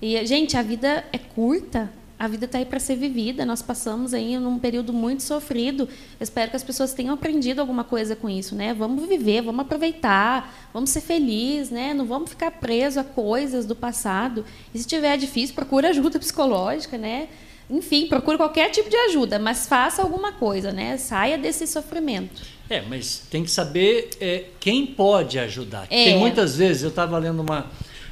Speaker 2: E, gente, a vida é curta, a vida está aí para ser vivida. Nós passamos aí num período muito sofrido. Eu espero que as pessoas tenham aprendido alguma coisa com isso, né? Vamos viver, vamos aproveitar, vamos ser felizes, né? Não vamos ficar presos a coisas do passado. E se tiver difícil, procura ajuda psicológica, né? Enfim, procure qualquer tipo de ajuda, mas faça alguma coisa, né? Saia desse sofrimento.
Speaker 1: É, mas tem que saber é, quem pode ajudar.
Speaker 2: É.
Speaker 1: Tem muitas vezes, eu estava lendo uma.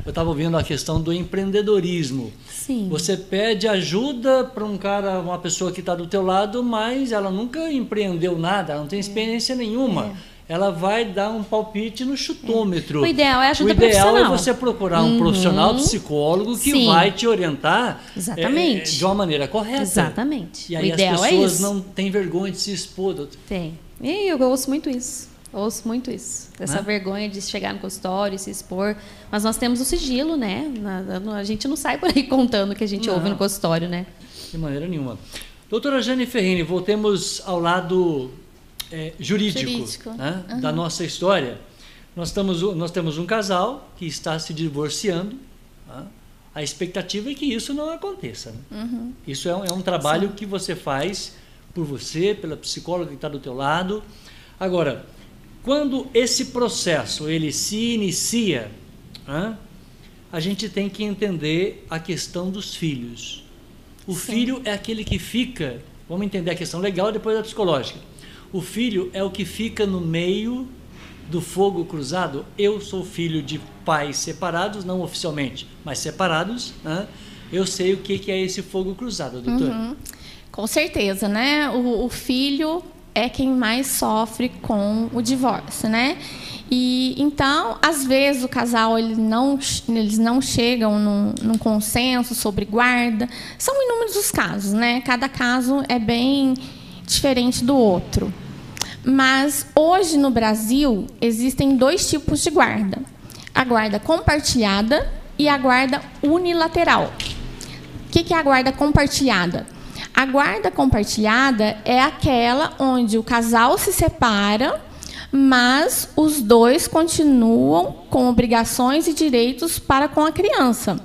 Speaker 1: Eu estava ouvindo a questão do empreendedorismo.
Speaker 2: Sim.
Speaker 1: Você pede ajuda para um cara, uma pessoa que está do teu lado, mas ela nunca empreendeu nada, ela não tem experiência nenhuma. Ela vai dar um palpite no chutômetro.
Speaker 2: O ideal é ajuda
Speaker 1: O ideal é
Speaker 2: profissional.
Speaker 1: você procurar um
Speaker 2: Uhum.
Speaker 1: profissional psicólogo que
Speaker 2: Sim.
Speaker 1: vai te orientar é, de uma maneira correta.
Speaker 2: Exatamente.
Speaker 1: E aí
Speaker 2: o ideal
Speaker 1: as
Speaker 2: é
Speaker 1: pessoas
Speaker 2: isso.
Speaker 1: não têm vergonha de se expor.
Speaker 2: Tem. E eu ouço muito isso. Ouço muito isso. Essa
Speaker 1: Né?
Speaker 2: vergonha de chegar no consultório e se expor. Mas nós temos o sigilo, né? A gente não sai por aí contando o que a gente
Speaker 1: Não.
Speaker 2: ouve no consultório, né?
Speaker 1: De maneira nenhuma. Doutora Jane Ferrini, voltemos ao lado é, jurídico,
Speaker 3: Jurídico.
Speaker 1: né, da nossa história. Nós, estamos, nós temos um casal que está se divorciando. tá? A expectativa é que isso não aconteça. né? Isso é um, é um trabalho que você faz por você, pela psicóloga que está do teu lado. Agora, quando esse processo ele se inicia, né, a gente tem que entender a questão dos filhos. O filho é aquele que fica, vamos entender a questão legal depois a psicológica. O filho é o que fica no meio do fogo cruzado. Eu sou filho de pais separados, não oficialmente, mas separados. né? Eu sei o que que é esse fogo cruzado, doutor.
Speaker 3: Uhum. Com certeza, né? O, o filho é quem mais sofre com o divórcio, né? E então, às vezes o casal ele não, eles não chegam num, num consenso sobre guarda. São inúmeros os casos, né? Cada caso é bem diferente do outro. Mas hoje no Brasil existem dois tipos de guarda: a guarda compartilhada e a guarda unilateral. O que é a guarda compartilhada? A guarda compartilhada é aquela onde o casal se separa, mas os dois continuam com obrigações e direitos para com a criança.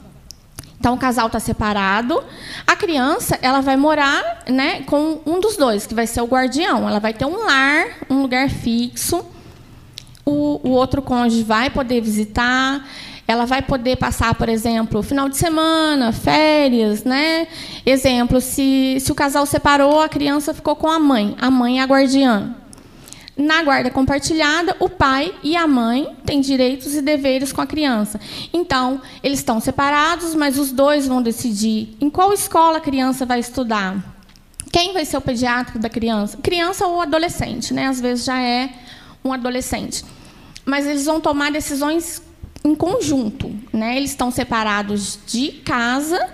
Speaker 3: Então o casal está separado, a criança ela vai morar, né, com um dos dois que vai ser o guardião. Ela vai ter um lar, um lugar fixo. O, o outro cônjuge vai poder visitar, ela vai poder passar, por exemplo, final de semana, férias, né? Exemplo, se, se o casal separou, a criança ficou com a mãe, a mãe é a guardiã. Na guarda compartilhada, o pai e a mãe têm direitos e deveres com a criança. Então, eles estão separados, mas os dois vão decidir em qual escola a criança vai estudar. Quem vai ser o pediatra da criança? Criança ou adolescente, né? Às vezes já é um adolescente. Mas eles vão tomar decisões em conjunto, né? Eles estão separados de casa,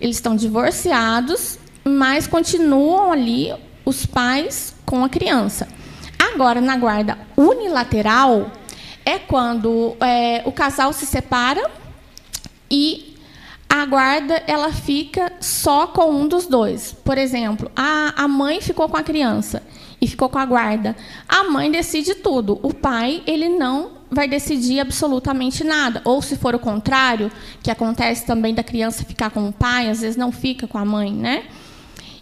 Speaker 3: eles estão divorciados, mas continuam ali os pais com a criança. Agora, na guarda unilateral, é quando é, o casal se separa e a guarda ela fica só com um dos dois. Por exemplo, a, a mãe ficou com a criança e ficou com a guarda. A mãe decide tudo. O pai ele não vai decidir absolutamente nada. Ou se for o contrário, que acontece também da criança ficar com o pai, às vezes não fica com a mãe, né?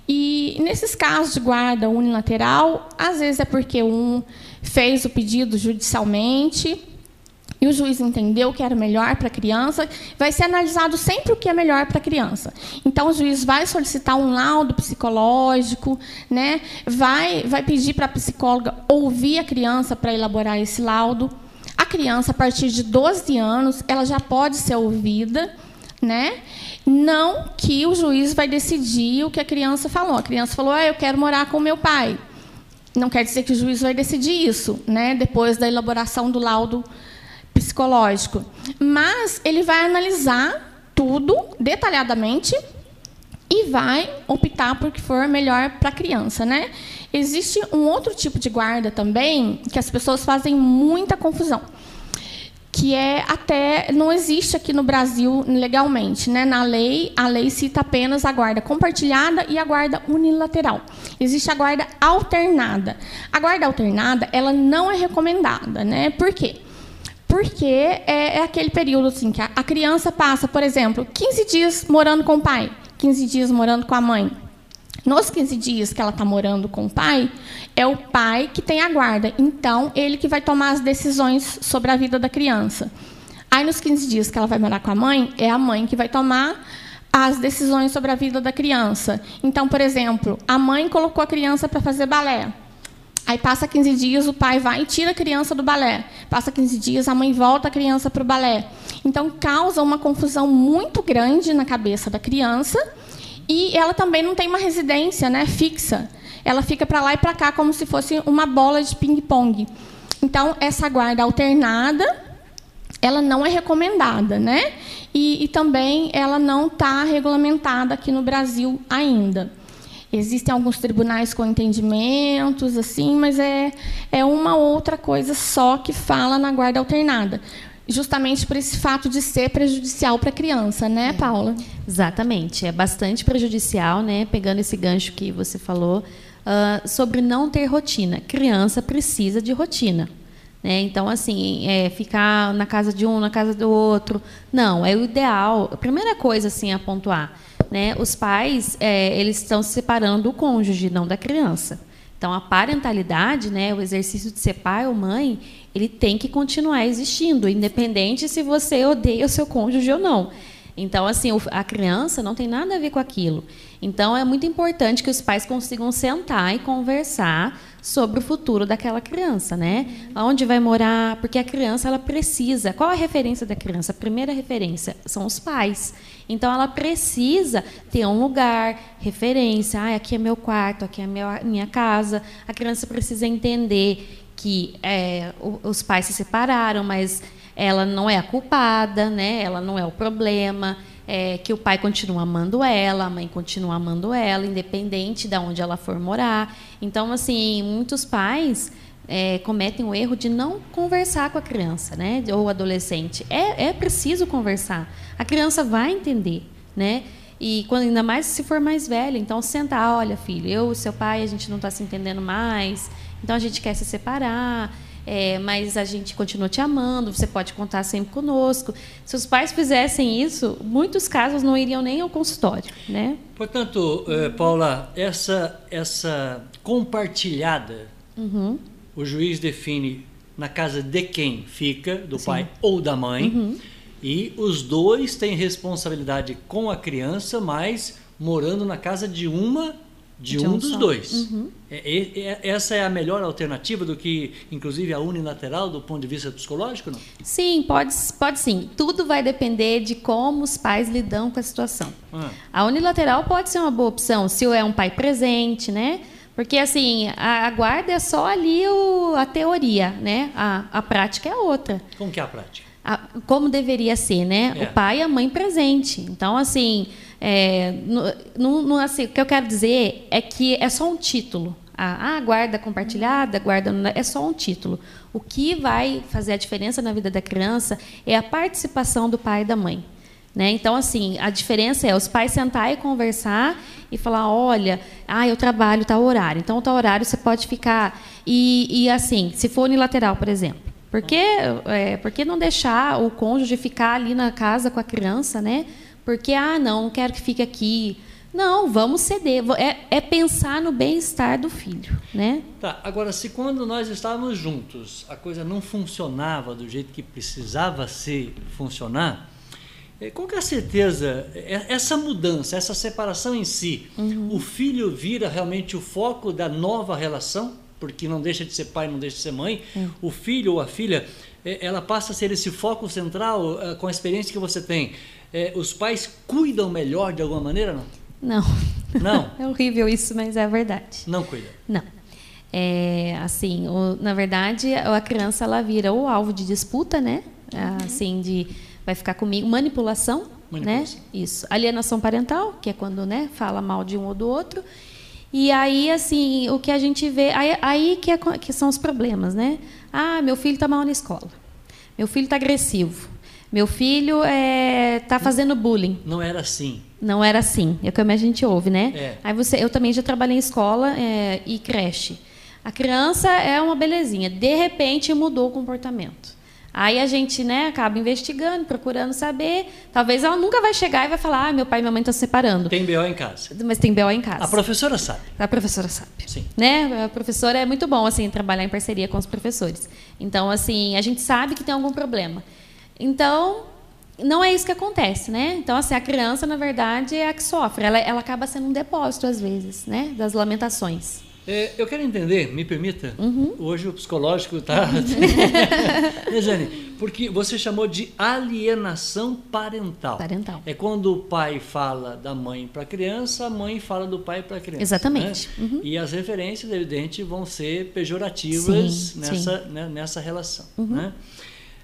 Speaker 3: E nesses casos de guarda unilateral, às vezes é porque um fez o pedido judicialmente e o juiz entendeu que era melhor para a criança, vai ser analisado sempre o que é melhor para a criança. Então, o juiz vai solicitar um laudo psicológico, né? vai, vai pedir para a psicóloga ouvir a criança para elaborar esse laudo. A criança, a partir de 12 anos, ela já pode ser ouvida, né? Não que o juiz vai decidir o que a criança falou. A criança falou: ah, eu quero morar com meu pai. Não quer dizer que o juiz vai decidir isso, né? Depois da elaboração do laudo psicológico, mas ele vai analisar tudo detalhadamente e vai optar por que for melhor para a criança, né? Existe um outro tipo de guarda também que as pessoas fazem muita confusão, que é até não existe aqui no Brasil legalmente, né? Na lei, a lei cita apenas a guarda compartilhada e a guarda unilateral. Existe a guarda alternada. A guarda alternada, ela não é recomendada, né? Por quê? Porque é, é aquele período assim que a, a criança passa, por exemplo, 15 dias morando com o pai 15 dias morando com a mãe. Nos 15 dias que ela está morando com o pai, é o pai que tem a guarda. Então, ele que vai tomar as decisões sobre a vida da criança. Aí, nos 15 dias que ela vai morar com a mãe, é a mãe que vai tomar as decisões sobre a vida da criança. Então, por exemplo, a mãe colocou a criança para fazer balé. Aí passa 15 dias, o pai vai e tira a criança do balé. Passa 15 dias, a mãe volta a criança para o balé. Então, causa uma confusão muito grande na cabeça da criança e ela também não tem uma residência né, fixa. Ela fica para lá e para cá como se fosse uma bola de ping-pong. Então, essa guarda alternada, ela não é recomendada, né? E, e também ela não está regulamentada aqui no Brasil ainda. Existem alguns tribunais com entendimentos, assim, mas é, é uma outra coisa só que fala na guarda alternada justamente por esse fato de ser prejudicial para a criança, né, é. Paula?
Speaker 2: Exatamente, é bastante prejudicial, né? Pegando esse gancho que você falou uh, sobre não ter rotina. Criança precisa de rotina. Né? Então, assim, é, ficar na casa de um, na casa do outro, não, é o ideal. A primeira coisa, assim, a pontuar, né? Os pais, é, eles estão se separando do cônjuge, não da criança. Então, a parentalidade, né, o exercício de ser pai ou mãe, ele tem que continuar existindo, independente se você odeia o seu cônjuge ou não. Então, assim, a criança não tem nada a ver com aquilo. Então, é muito importante que os pais consigam sentar e conversar sobre o futuro daquela criança, né? Onde vai morar? Porque a criança ela precisa. Qual a referência da criança? A primeira referência são os pais. Então, ela precisa ter um lugar, referência. Ah, aqui é meu quarto, aqui é minha, minha casa. A criança precisa entender que é, os pais se separaram, mas ela não é a culpada, né? Ela não é o problema. É, que o pai continua amando ela, a mãe continua amando ela, independente de onde ela for morar. Então, assim, muitos pais é, cometem o erro de não conversar com a criança, né? Ou adolescente. É, é preciso conversar. A criança vai entender, né? E quando ainda mais se for mais velha, então sentar, olha, filho, eu e seu pai a gente não está se entendendo mais. Então a gente quer se separar, é, mas a gente continua te amando, você pode contar sempre conosco. Se os pais fizessem isso, muitos casos não iriam nem ao consultório. Né?
Speaker 1: Portanto, eh, Paula, essa, essa compartilhada, uhum. O juiz define na casa de quem fica, do Sim. pai ou da mãe, uhum. e os dois têm responsabilidade com a criança, mas morando na casa de uma de, de um, um, dos só. dois. Uhum. É, é, é, essa é a melhor alternativa do que, inclusive, a unilateral do ponto de vista psicológico, não?
Speaker 2: Sim, pode, pode sim. Tudo vai depender de como os pais lidam com a situação. Ah. A unilateral pode ser uma boa opção se é um pai presente, né? Porque, assim, a, a guarda é só ali o, a teoria, né? A, a prática é outra.
Speaker 1: Como que é a prática?
Speaker 2: A, como deveria ser, né? É. O pai e a mãe presente. Então, assim é, no, no, assim, o que eu quero dizer é que é só um título. A, a guarda compartilhada, guarda é só um título. O que vai fazer a diferença na vida da criança é a participação do pai e da mãe. Né? Então, assim, a diferença é os pais sentar e conversar e falar, olha, ah, eu trabalho tal horário, então tal horário você pode ficar. E, e assim, se for unilateral, por exemplo, por que, é, por que não deixar o cônjuge ficar ali na casa com a criança, né? Porque, ah, não, não quero que fique aqui. Não, vamos ceder. É, é pensar no bem-estar do filho, né?
Speaker 1: Tá, agora, se quando nós estávamos juntos, a coisa não funcionava do jeito que precisava ser funcionar, qual que é a certeza, é, essa mudança, essa separação em si, uhum. o filho vira realmente o foco da nova relação? Porque não deixa de ser pai, não deixa de ser mãe. Uhum. O filho ou a filha, eh, ela passa a ser esse foco central eh, com a experiência que você tem é, os pais cuidam melhor de alguma maneira, não?
Speaker 2: Não.
Speaker 1: Não?
Speaker 2: é horrível isso, mas é a verdade.
Speaker 1: Não cuida?
Speaker 2: Não. É, assim, o, na verdade, a criança ela vira o alvo de disputa, né? assim, de vai ficar comigo, manipulação,
Speaker 1: Manipulação.
Speaker 2: né? Isso. Alienação parental, que é quando, né, fala mal de um ou do outro. E aí, assim, o que a gente vê, aí, aí que, é, que são os problemas, né? Ah, meu filho está mal na escola. Meu filho está agressivo. Meu filho está fazendo bullying.
Speaker 1: Não era assim.
Speaker 2: Não era assim. É como a gente ouve, né?
Speaker 1: É.
Speaker 2: Aí você, eu também já trabalhei em escola é, e creche. A criança é uma belezinha. De repente mudou o comportamento. Aí a gente, né, acaba investigando, procurando saber. Talvez ela nunca vai chegar e vai falar: ah, meu pai e minha mãe estão se separando.
Speaker 1: Tem BO em casa.
Speaker 2: Mas tem BO em casa.
Speaker 1: A professora sabe.
Speaker 2: A professora sabe.
Speaker 1: Sim.
Speaker 2: Né? A professora é muito bom assim trabalhar em parceria com os professores. Então, assim, a gente sabe que tem algum problema. Então, não é isso que acontece, né? Então, assim, a criança, na verdade, é a que sofre. Ela, ela acaba sendo um depósito, às vezes, né? Das lamentações.
Speaker 1: É, eu quero entender, me permita,
Speaker 2: Uhum.
Speaker 1: hoje o psicológico está. né, Jane? Porque você chamou de alienação parental.
Speaker 2: Parental.
Speaker 1: É quando o pai fala da mãe para a criança, a mãe fala do pai para a criança.
Speaker 2: Exatamente.
Speaker 1: né?
Speaker 2: Uhum.
Speaker 1: E as referências, evidente, vão ser pejorativas
Speaker 2: Sim,
Speaker 1: nessa, né, nessa relação.
Speaker 2: Uhum.
Speaker 1: Né?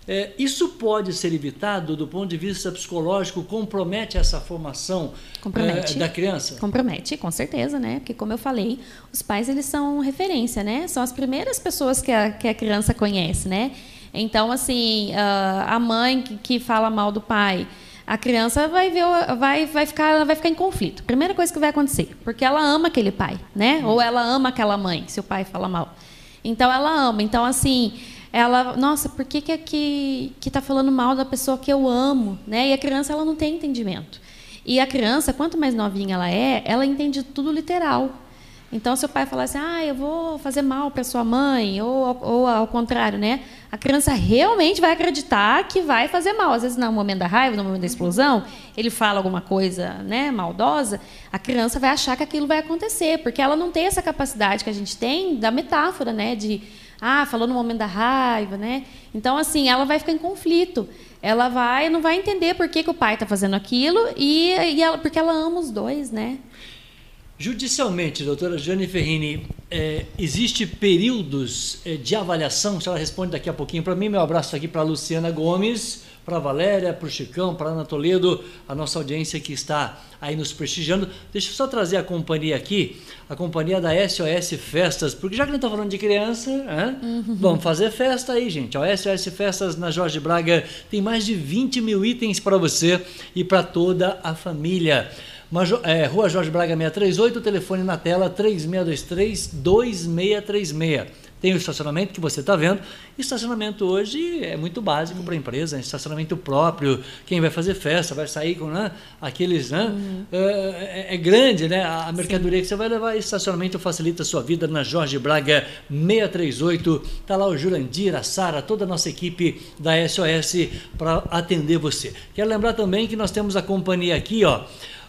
Speaker 1: É, isso pode ser evitado do ponto de vista psicológico? Compromete essa formação
Speaker 2: Compromete.
Speaker 1: é, da criança?
Speaker 2: Compromete, com certeza, né? Porque, como eu falei, os pais eles são referência, né? São as primeiras pessoas que a, que a criança conhece, né? Então, assim, ah, a mãe que, fala mal do pai, a criança vai ver, vai, vai ficar, ela vai ficar em conflito. Primeira coisa que vai acontecer, porque ela ama aquele pai, né? Ou ela ama aquela mãe, se o pai fala mal. Então, ela ama. Então, assim, ela, nossa, por que que que que está falando mal da pessoa que eu amo, né? E a criança ela não tem entendimento. E a criança, quanto mais novinha ela é, ela entende tudo literal. Então, se o pai falar assim, ah, eu vou fazer mal para sua mãe, ou, ou ao contrário, né? A criança realmente vai acreditar que vai fazer mal. Às vezes, no momento da raiva, no momento da explosão, ele fala alguma coisa né, maldosa, a criança vai achar que aquilo vai acontecer, porque ela não tem essa capacidade que a gente tem da metáfora, né? De, ah, falou no momento da raiva, né? Então, assim, ela vai ficar em conflito. Ela vai, não vai entender por que, que o pai está fazendo aquilo, e, e ela, porque ela ama os dois, né?
Speaker 1: Judicialmente, doutora Jane Ferrini, é, existe períodos é, de avaliação? A senhora responde daqui a pouquinho para mim. Meu abraço aqui para Luciana Gomes, para a Valéria, para o Chicão, para a Ana Toledo, a nossa audiência que está aí nos prestigiando. Deixa eu só trazer a companhia aqui, a companhia da SOS Festas, porque já que a gente está falando de criança, né, vamos fazer festa aí, gente. A SOS Festas na Jorge Braga tem mais de 20 mil itens para você e para toda a família. Majo- é, Rua Jorge Braga 638, telefone na tela 3623-2636. Tem o estacionamento que você está vendo. Estacionamento hoje é muito básico para a empresa, estacionamento próprio. Quem vai fazer festa vai sair com né, aqueles. Né, é, é- é grande, né? A mercadoria que você vai levar. Estacionamento facilita a sua vida na Jorge Braga 638. Está lá o Jurandir, a Sara, toda a nossa equipe da SOS para atender você. Quero lembrar também que nós temos a companhia aqui, ó.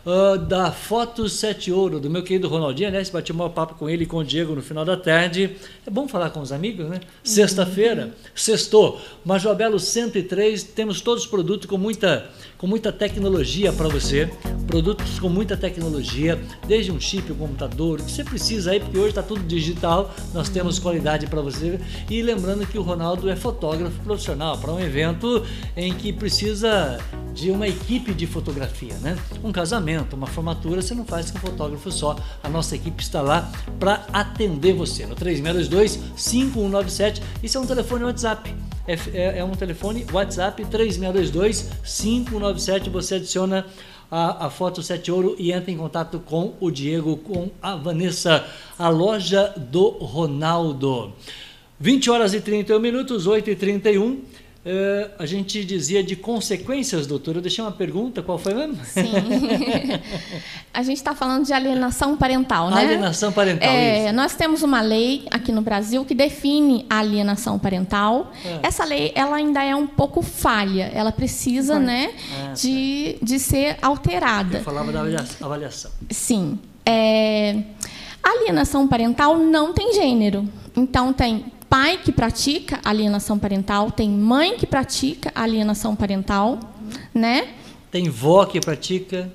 Speaker 1: Ah, da Foto 7 Ouro, do meu querido Ronaldinho, aliás, bati um maior papo com ele e com o Diego no final da tarde. É bom falar com os amigos, né? Sexta-feira, sextou, Major Belo 103, temos todos os produtos com muita, com muita tecnologia para você, produtos com muita tecnologia, desde um chip, um computador, o que você precisa aí, porque hoje está tudo digital, nós temos qualidade para você. E lembrando que o Ronaldo é fotógrafo profissional para um evento em que precisa de uma equipe de fotografia, né? Um casamento, uma formatura, você não faz com um fotógrafo só. A nossa equipe está lá para atender você no 3622 5197. Isso é um telefone WhatsApp. É, é- é um telefone WhatsApp 3622 5197. Você adiciona a, a foto 7 ouro e entra em contato com o Diego, com a Vanessa, a loja do Ronaldo. 20 horas e 31 minutos, 8 e 31. Eh, a gente dizia de consequências, doutora. Eu deixei uma pergunta, qual foi mesmo?
Speaker 3: Sim. a gente está falando de alienação parental, né?
Speaker 1: Alienação parental,
Speaker 3: É,
Speaker 1: isso.
Speaker 3: nós temos uma lei aqui no Brasil que define a alienação parental.
Speaker 1: É.
Speaker 3: Essa lei ela ainda é um pouco falha. Ela precisa, né,
Speaker 1: Ah,
Speaker 3: de, de ser alterada.
Speaker 1: Eu falava da avalia- avaliação.
Speaker 3: Sim. É, alienação parental não tem gênero. Então, tem pai que pratica alienação parental, tem mãe que pratica alienação parental, né?
Speaker 1: Tem vó que pratica.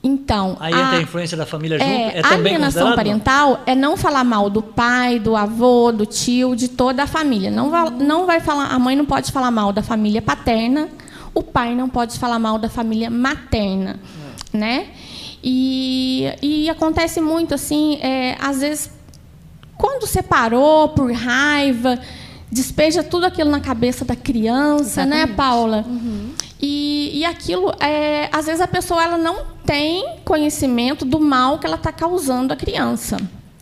Speaker 3: Então,
Speaker 1: Aí entra a influência da família junto?
Speaker 3: é,
Speaker 1: É
Speaker 3: a
Speaker 1: também
Speaker 3: alienação parental é não falar mal do pai, do avô, do tio, de toda a família. Não vai, não vai falar, a mãe não pode falar mal da família paterna, o pai não pode falar mal da família materna, né? E, e acontece muito assim, é, às vezes quando separou por raiva, despeja tudo aquilo na cabeça da criança, né,
Speaker 2: Exatamente.
Speaker 3: Paula? E, e aquilo, é, às vezes a pessoa ela não tem conhecimento do mal que ela está causando à criança.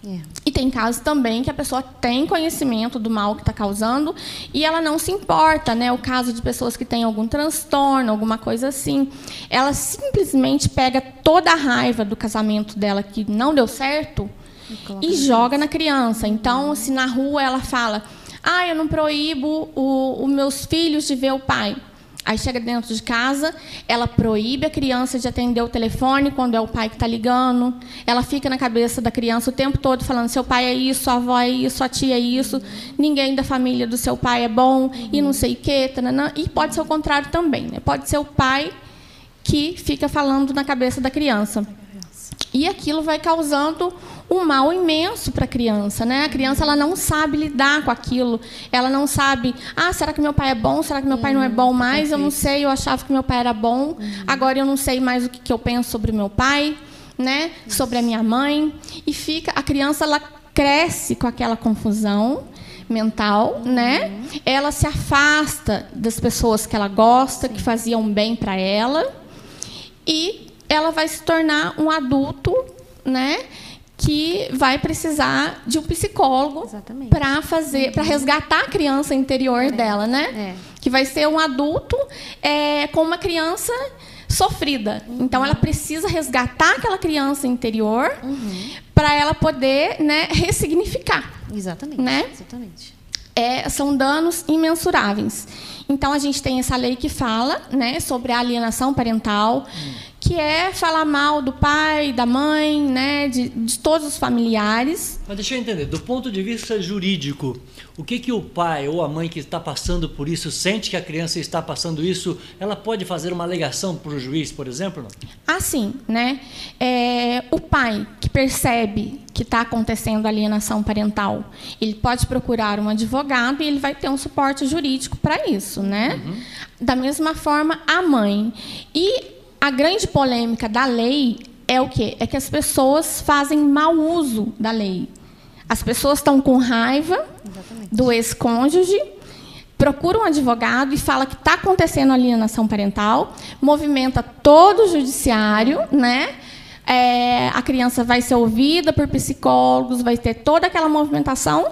Speaker 2: É.
Speaker 3: E tem casos também que a pessoa tem conhecimento do mal que está causando e ela não se importa, né? O caso de pessoas que têm algum transtorno, alguma coisa assim, ela simplesmente pega toda a raiva do casamento dela que não deu certo e joga na criança. Então, se na rua ela fala, ah, eu não proíbo os meus filhos de ver o pai. Aí chega dentro de casa, ela proíbe a criança de atender o telefone quando é o pai que está ligando. Ela fica na cabeça da criança o tempo todo falando: seu pai é isso, sua avó é isso, sua tia é isso, ninguém da família do seu pai é bom e não sei o quê. tananã. E pode ser o contrário também. Né? Pode ser o pai que fica falando na cabeça da criança. E aquilo vai causando um mal imenso para a criança, né? A criança ela não sabe lidar com aquilo. Ela não sabe, ah, será que meu pai é bom? Será que meu pai não é bom mais? Eu não sei, eu achava que meu pai era bom. Agora eu não sei mais o que, que eu penso sobre meu pai, né? Sobre a minha mãe. E fica, a criança ela cresce com aquela confusão mental, né? Ela se afasta das pessoas que ela gosta, que faziam bem para ela e ela vai se tornar um adulto, né, que vai precisar de um psicólogo para fazer, para resgatar a criança interior dela, né?
Speaker 2: é.
Speaker 3: Que vai ser um adulto é, com uma criança sofrida. Então ela precisa resgatar aquela criança interior para ela poder, né, ressignificar
Speaker 2: Exatamente.
Speaker 3: Né?
Speaker 2: Exatamente.
Speaker 3: é, são danos imensuráveis. Então a gente tem essa lei que fala, né, sobre a alienação parental, que é falar mal do pai, da mãe, né, de, de todos os familiares.
Speaker 1: Mas deixa eu entender, do ponto de vista jurídico, o que, que o pai ou a mãe que está passando por isso sente que a criança está passando isso, ela pode fazer uma alegação para o juiz, por exemplo? Não?
Speaker 3: Assim, né, é, o pai que percebe que está acontecendo alienação parental, ele pode procurar um advogado e ele vai ter um suporte jurídico para isso, né? Da mesma forma, a mãe. E a grande polêmica da lei é o quê? É que as pessoas fazem mau uso da lei. As pessoas estão com raiva
Speaker 2: Exatamente.
Speaker 3: do ex-cônjuge, procura um advogado e fala que está acontecendo alienação parental, movimenta todo o judiciário, né? É, a criança vai ser ouvida por psicólogos, vai ter toda aquela movimentação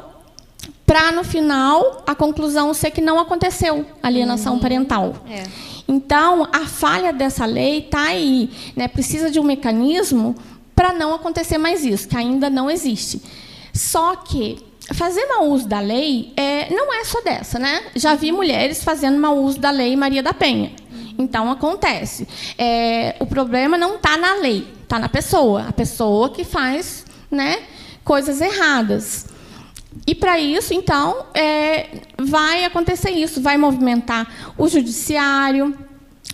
Speaker 3: para no final a conclusão ser que não aconteceu alienação parental.
Speaker 2: É.
Speaker 3: Então, a falha dessa lei está aí. Né? Precisa de um mecanismo para não acontecer mais isso, que ainda não existe. Só que fazer mau uso da lei é, não é só dessa. Né? Já vi mulheres fazendo mau uso da lei Maria da Penha. Então, acontece. É, o problema não está na lei, está na pessoa. A pessoa que faz né, coisas erradas. E para isso, então, é, vai acontecer isso, vai movimentar o judiciário,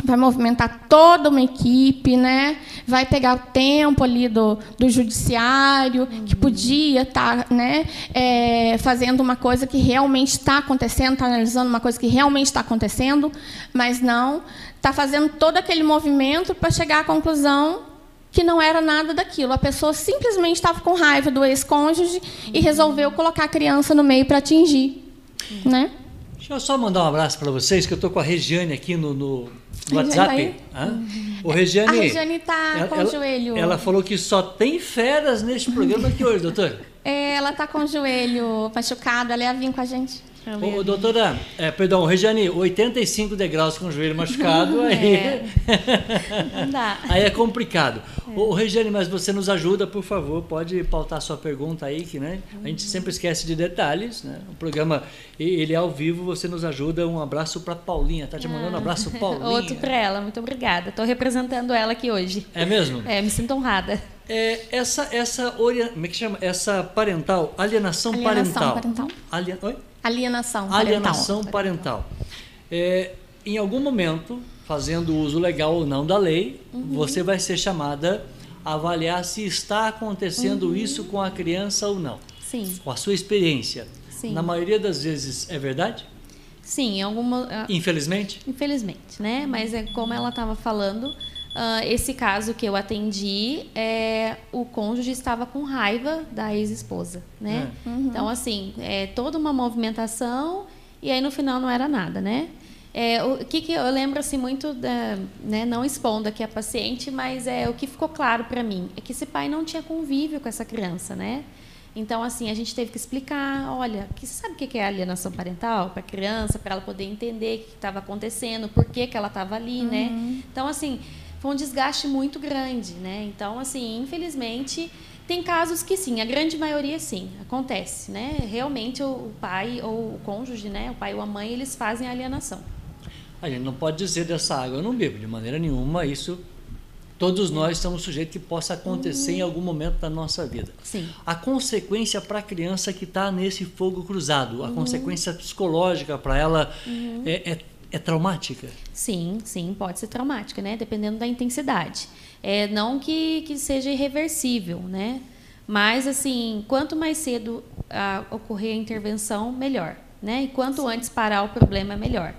Speaker 3: vai movimentar toda uma equipe, né? vai pegar o tempo ali do, do judiciário, que podia estar né, é, fazendo uma coisa que realmente está acontecendo, está analisando uma coisa que realmente está acontecendo, mas não, está fazendo todo aquele movimento para chegar à conclusão que não era nada daquilo. A pessoa simplesmente estava com raiva do ex-cônjuge e resolveu colocar a criança no meio para atingir. Né?
Speaker 1: Deixa eu só mandar um abraço para vocês, que eu estou com a Regiane aqui no, no- WhatsApp.
Speaker 3: tá?
Speaker 1: Ô, Regiane,
Speaker 3: A Regiane tá
Speaker 1: ela-
Speaker 3: com
Speaker 1: ela-
Speaker 3: o joelho.
Speaker 1: Ela falou que só tem feras neste programa aqui hoje, doutor.
Speaker 3: É, ela está com o joelho machucado, ela ia vir com a gente.
Speaker 1: Ô, ô, doutora, é, perdão, Regiane, 85 degraus com o joelho machucado, aí é,
Speaker 2: Não dá.
Speaker 1: aí é complicado. Ô, ô, Regiane, mas você nos ajuda, por favor, pode pautar sua pergunta aí, que né, a gente sempre esquece de detalhes. Né? O programa, ele é ao vivo, você nos ajuda. Um abraço para Paulinha, tá te mandando um abraço, Paulinha.
Speaker 2: Outro para ela, muito obrigada. Estou representando ela aqui hoje.
Speaker 1: É mesmo?
Speaker 2: É, me sinto honrada.
Speaker 1: É, essa, essa, como é que chama? Essa parental, alienação,
Speaker 3: Alienação
Speaker 1: parental.
Speaker 3: parental.
Speaker 1: Alien- oi?
Speaker 3: Alienação parental.
Speaker 1: Alienação parental. É, em algum momento, fazendo uso legal ou não da lei, uhum. você vai ser chamada a avaliar se está acontecendo uhum. isso com a criança ou não.
Speaker 2: Sim.
Speaker 1: Com a sua experiência.
Speaker 2: Sim.
Speaker 1: Na maioria das vezes é verdade?
Speaker 2: Sim, em alguma. Ah,
Speaker 1: Infelizmente?
Speaker 2: Infelizmente, né? Mas é como ela estava falando, uh, esse caso que eu atendi, é, o cônjuge estava com raiva da ex-esposa, né? É. Uhum. Então, assim, é toda uma movimentação e aí no final não era nada, né? É, o que, que eu lembro assim muito, da, né, não expondo aqui a paciente, mas é o que ficou claro para mim é que esse pai não tinha convívio com essa criança, né? Então assim a gente teve que explicar, olha, que você sabe o que é alienação parental para a criança, para ela poder entender o que estava acontecendo, por que, que ela estava ali, né? uhum. né? Então assim foi um desgaste muito grande, né? Então assim infelizmente tem casos que sim, a grande maioria sim, acontece, né? Realmente o pai ou o cônjuge, né, o pai ou a mãe, eles fazem alienação.
Speaker 1: A gente não pode dizer dessa água eu não bebo, de maneira nenhuma, isso todos nós estamos sujeitos que possa acontecer uhum. em algum momento da nossa vida.
Speaker 2: Sim.
Speaker 1: A consequência para a criança que está nesse fogo cruzado, a uhum. consequência psicológica para ela uhum. é, é, é, traumática?
Speaker 2: Sim, sim, pode ser traumática, né? Dependendo da intensidade. É, não que, que seja irreversível, né? Mas, assim, quanto mais cedo a, ocorrer a intervenção, melhor. Né? E quanto antes parar o problema, melhor.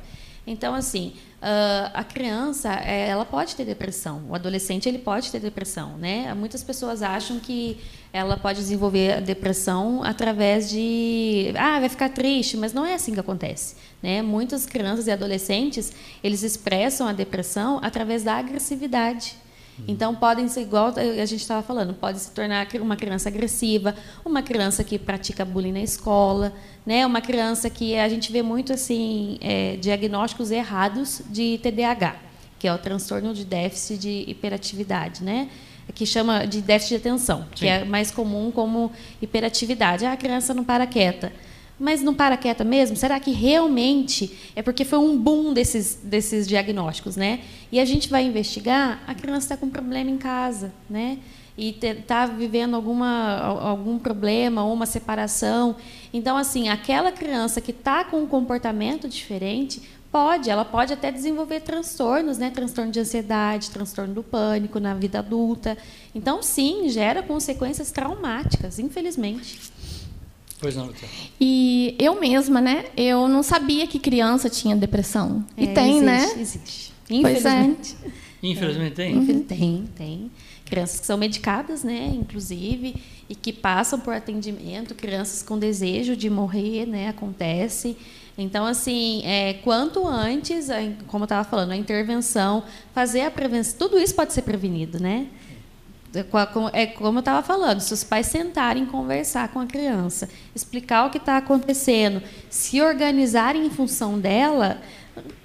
Speaker 2: Então, assim, uh, a criança, é, ela pode ter depressão. O adolescente, ele pode ter depressão, né? Muitas pessoas acham que ela pode desenvolver a depressão através de... Ah, vai ficar triste, mas não é assim que acontece. Né? Muitas crianças e adolescentes, eles expressam a depressão através da agressividade. Então, podem ser, igual a gente estava falando, pode se tornar uma criança agressiva, uma criança que pratica bullying na escola, né? uma criança que a gente vê muito assim é, diagnósticos errados de TDAH, que é o transtorno de déficit de hiperatividade, né? que chama de déficit de atenção, Sim. que é mais comum como hiperatividade. Ah, a criança não para quieta mas não para quieta mesmo? Será que realmente é porque foi um boom desses, desses diagnósticos, né? E a gente vai investigar, a criança está com problema em casa, né? E está vivendo alguma, algum problema ou uma separação. Então, assim, aquela criança que está com um comportamento diferente, pode, ela pode até desenvolver transtornos, né? Transtorno de ansiedade, transtorno do pânico na vida adulta. Então, sim, gera consequências traumáticas, infelizmente.
Speaker 1: Pois não, Luciana.
Speaker 3: E eu mesma, né? Eu não sabia que criança tinha depressão. É, e tem,
Speaker 2: existe,
Speaker 3: né?
Speaker 2: Existe. Infelizmente.
Speaker 1: É. Infelizmente tem?
Speaker 2: Uhum. Tem, tem. Crianças que são medicadas, né? Inclusive, e que passam por atendimento, crianças com desejo de morrer, né? Acontece. Então, assim, é, quanto antes, como eu estava falando, a intervenção, fazer a prevenção, tudo isso pode ser prevenido, né? É como eu estava falando, se os pais sentarem conversar com a criança, explicar o que está acontecendo, se organizarem em função dela,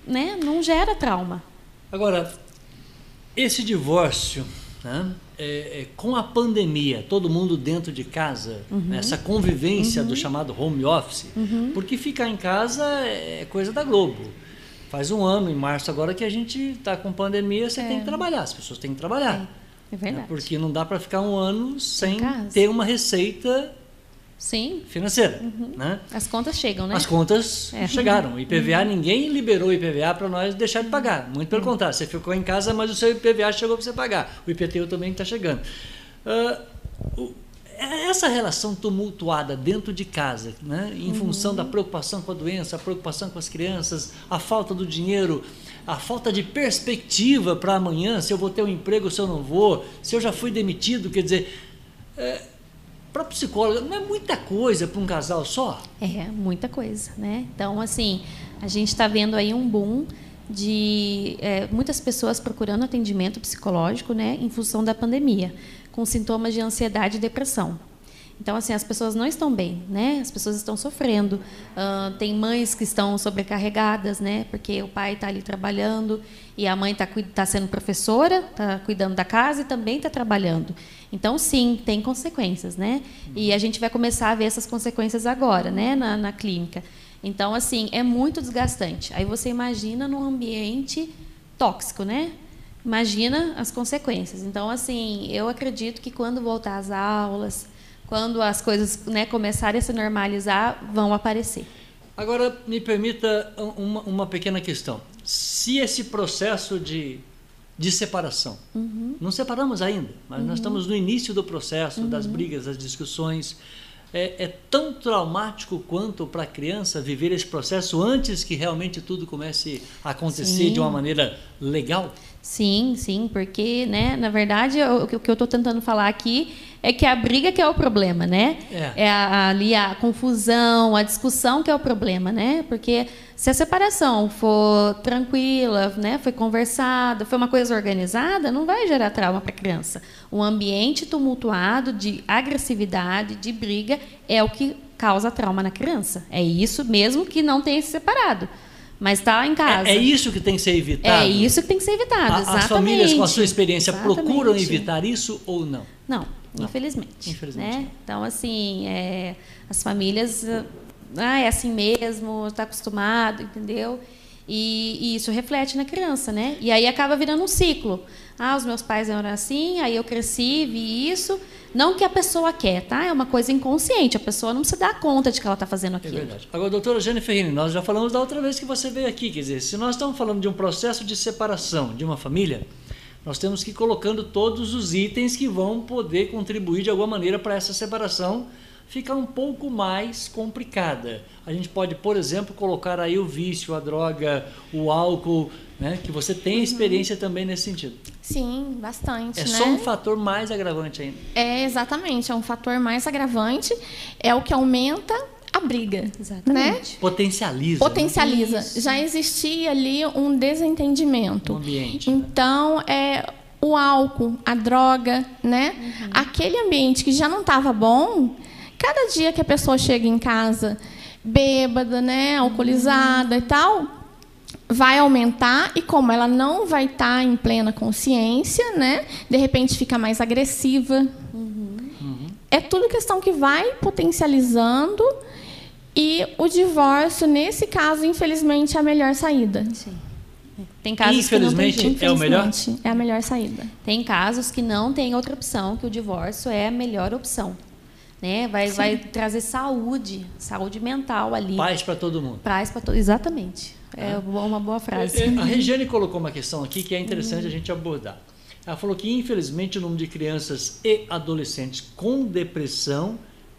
Speaker 2: né, não gera trauma.
Speaker 1: Agora, esse divórcio, né, é, é, com a pandemia, todo mundo dentro de casa, uhum. né, essa convivência uhum. do chamado home office, uhum. porque ficar em casa é coisa da Globo. Faz um ano, em março agora, que a gente está com pandemia, você é. tem que trabalhar, as pessoas têm que trabalhar.
Speaker 2: É. É verdade.
Speaker 1: Porque não dá para ficar um ano sem ter uma receita
Speaker 2: Sim.
Speaker 1: financeira. Uhum. Né?
Speaker 2: As contas chegam, né?
Speaker 1: As contas é. chegaram. IPVA, uhum. ninguém liberou o IPVA para nós deixar de pagar. Muito pelo uhum. contrário, você ficou em casa, mas o seu IPVA chegou para você pagar. O IPTU também está chegando. Uh, o, essa relação tumultuada dentro de casa, né? em função da uhum. preocupação com a doença, a preocupação com as crianças, a falta do dinheiro, a falta de perspectiva para amanhã, se eu vou ter um emprego, se eu não vou, se eu já fui demitido, quer dizer, é, para psicóloga não é muita coisa para um casal só?
Speaker 2: É, muita coisa, né? Então, assim, a gente está vendo aí um boom de é, muitas pessoas procurando atendimento psicológico, né, em função da pandemia, com sintomas de ansiedade e depressão. Então, assim, as pessoas não estão bem, né? As pessoas estão sofrendo. Uh, tem mães que estão sobrecarregadas, né? Porque o pai está ali trabalhando e a mãe está tá sendo professora, está cuidando da casa e também está trabalhando. Então, sim, tem consequências, né? E a gente vai começar a ver essas consequências agora, né? Na, na clínica. Então, assim, é muito desgastante. Aí você imagina num ambiente tóxico, né? Imagina as consequências. Então, assim, eu acredito que quando voltar às aulas quando as coisas né, começarem a se normalizar, vão aparecer.
Speaker 1: Agora, me permita uma, uma pequena questão. se esse processo de, de separação, uhum. não separamos ainda, mas uhum. nós estamos no início do processo, das uhum. brigas, das discussões, é, é tão traumático quanto para a criança viver esse processo antes que realmente tudo comece a acontecer sim. de uma maneira legal?
Speaker 2: Sim, sim, porque, né, na verdade, o que eu estou tentando falar aqui é que a briga que é o problema, né? É, é a, ali a confusão, a discussão que é o problema, né? Porque se a separação for tranquila, né, foi conversada, foi uma coisa organizada, não vai gerar trauma para a criança. Um ambiente tumultuado de agressividade, de briga, é o que causa trauma na criança. É isso mesmo que não tenha se separado. Mas está em casa.
Speaker 1: É, é, isso que tem que ser evitado.
Speaker 2: É isso que tem que ser evitado. A, exatamente.
Speaker 1: As famílias, com a sua experiência, exatamente. procuram evitar isso ou não?
Speaker 2: Não, não. infelizmente. Infelizmente. Né? Então, assim, é, as famílias. Ah, é assim mesmo, está acostumado, entendeu? E, e, isso reflete na criança, né? E aí acaba virando um ciclo. Ah, os meus pais eram assim, aí eu cresci, vi isso. Não que a pessoa quer, tá? É uma coisa inconsciente. A pessoa não se dá conta de que ela está fazendo é aquilo. É verdade.
Speaker 1: Agora, doutora Jane Ferrini, nós já falamos da outra vez que você veio aqui. Quer dizer, se nós estamos falando de um processo de separação de uma família, nós temos que ir colocando todos os itens que vão poder contribuir de alguma maneira para essa separação ficar um pouco mais complicada. A gente pode, por exemplo, colocar aí o vício, a droga, o álcool, né? Que você tem uhum. experiência uhum. também nesse sentido.
Speaker 3: Sim, bastante.
Speaker 1: É
Speaker 3: né?
Speaker 1: só um fator mais agravante ainda.
Speaker 3: É, exatamente. É um fator mais agravante. É o que aumenta a briga. Exatamente. Né?
Speaker 1: Potencializa.
Speaker 3: Potencializa. Né? Já existia ali um desentendimento.
Speaker 1: No ambiente.
Speaker 3: Então, é o álcool, a droga, né? Uhum. Aquele ambiente que já não estava bom, cada dia que a pessoa chega em casa bêbada, né, alcoolizada uhum. e tal, vai aumentar e como ela não vai estar tá em plena consciência, né, de repente fica mais agressiva. Uhum. É tudo questão que vai potencializando e o divórcio, nesse caso, infelizmente, é a melhor saída. Sim.
Speaker 1: Tem casos infelizmente, que não tem, é o melhor.
Speaker 3: É a melhor saída.
Speaker 2: Tem casos que não tem outra opção, que o divórcio é a melhor opção. Né? Vai, vai trazer saúde, saúde mental ali.
Speaker 1: Paz para todo mundo.
Speaker 2: Paz para todo Exatamente. É ah. uma boa frase.
Speaker 1: É, a Regiane colocou uma questão aqui que é interessante a gente abordar. Ela falou que, infelizmente, o número de crianças e adolescentes com depressão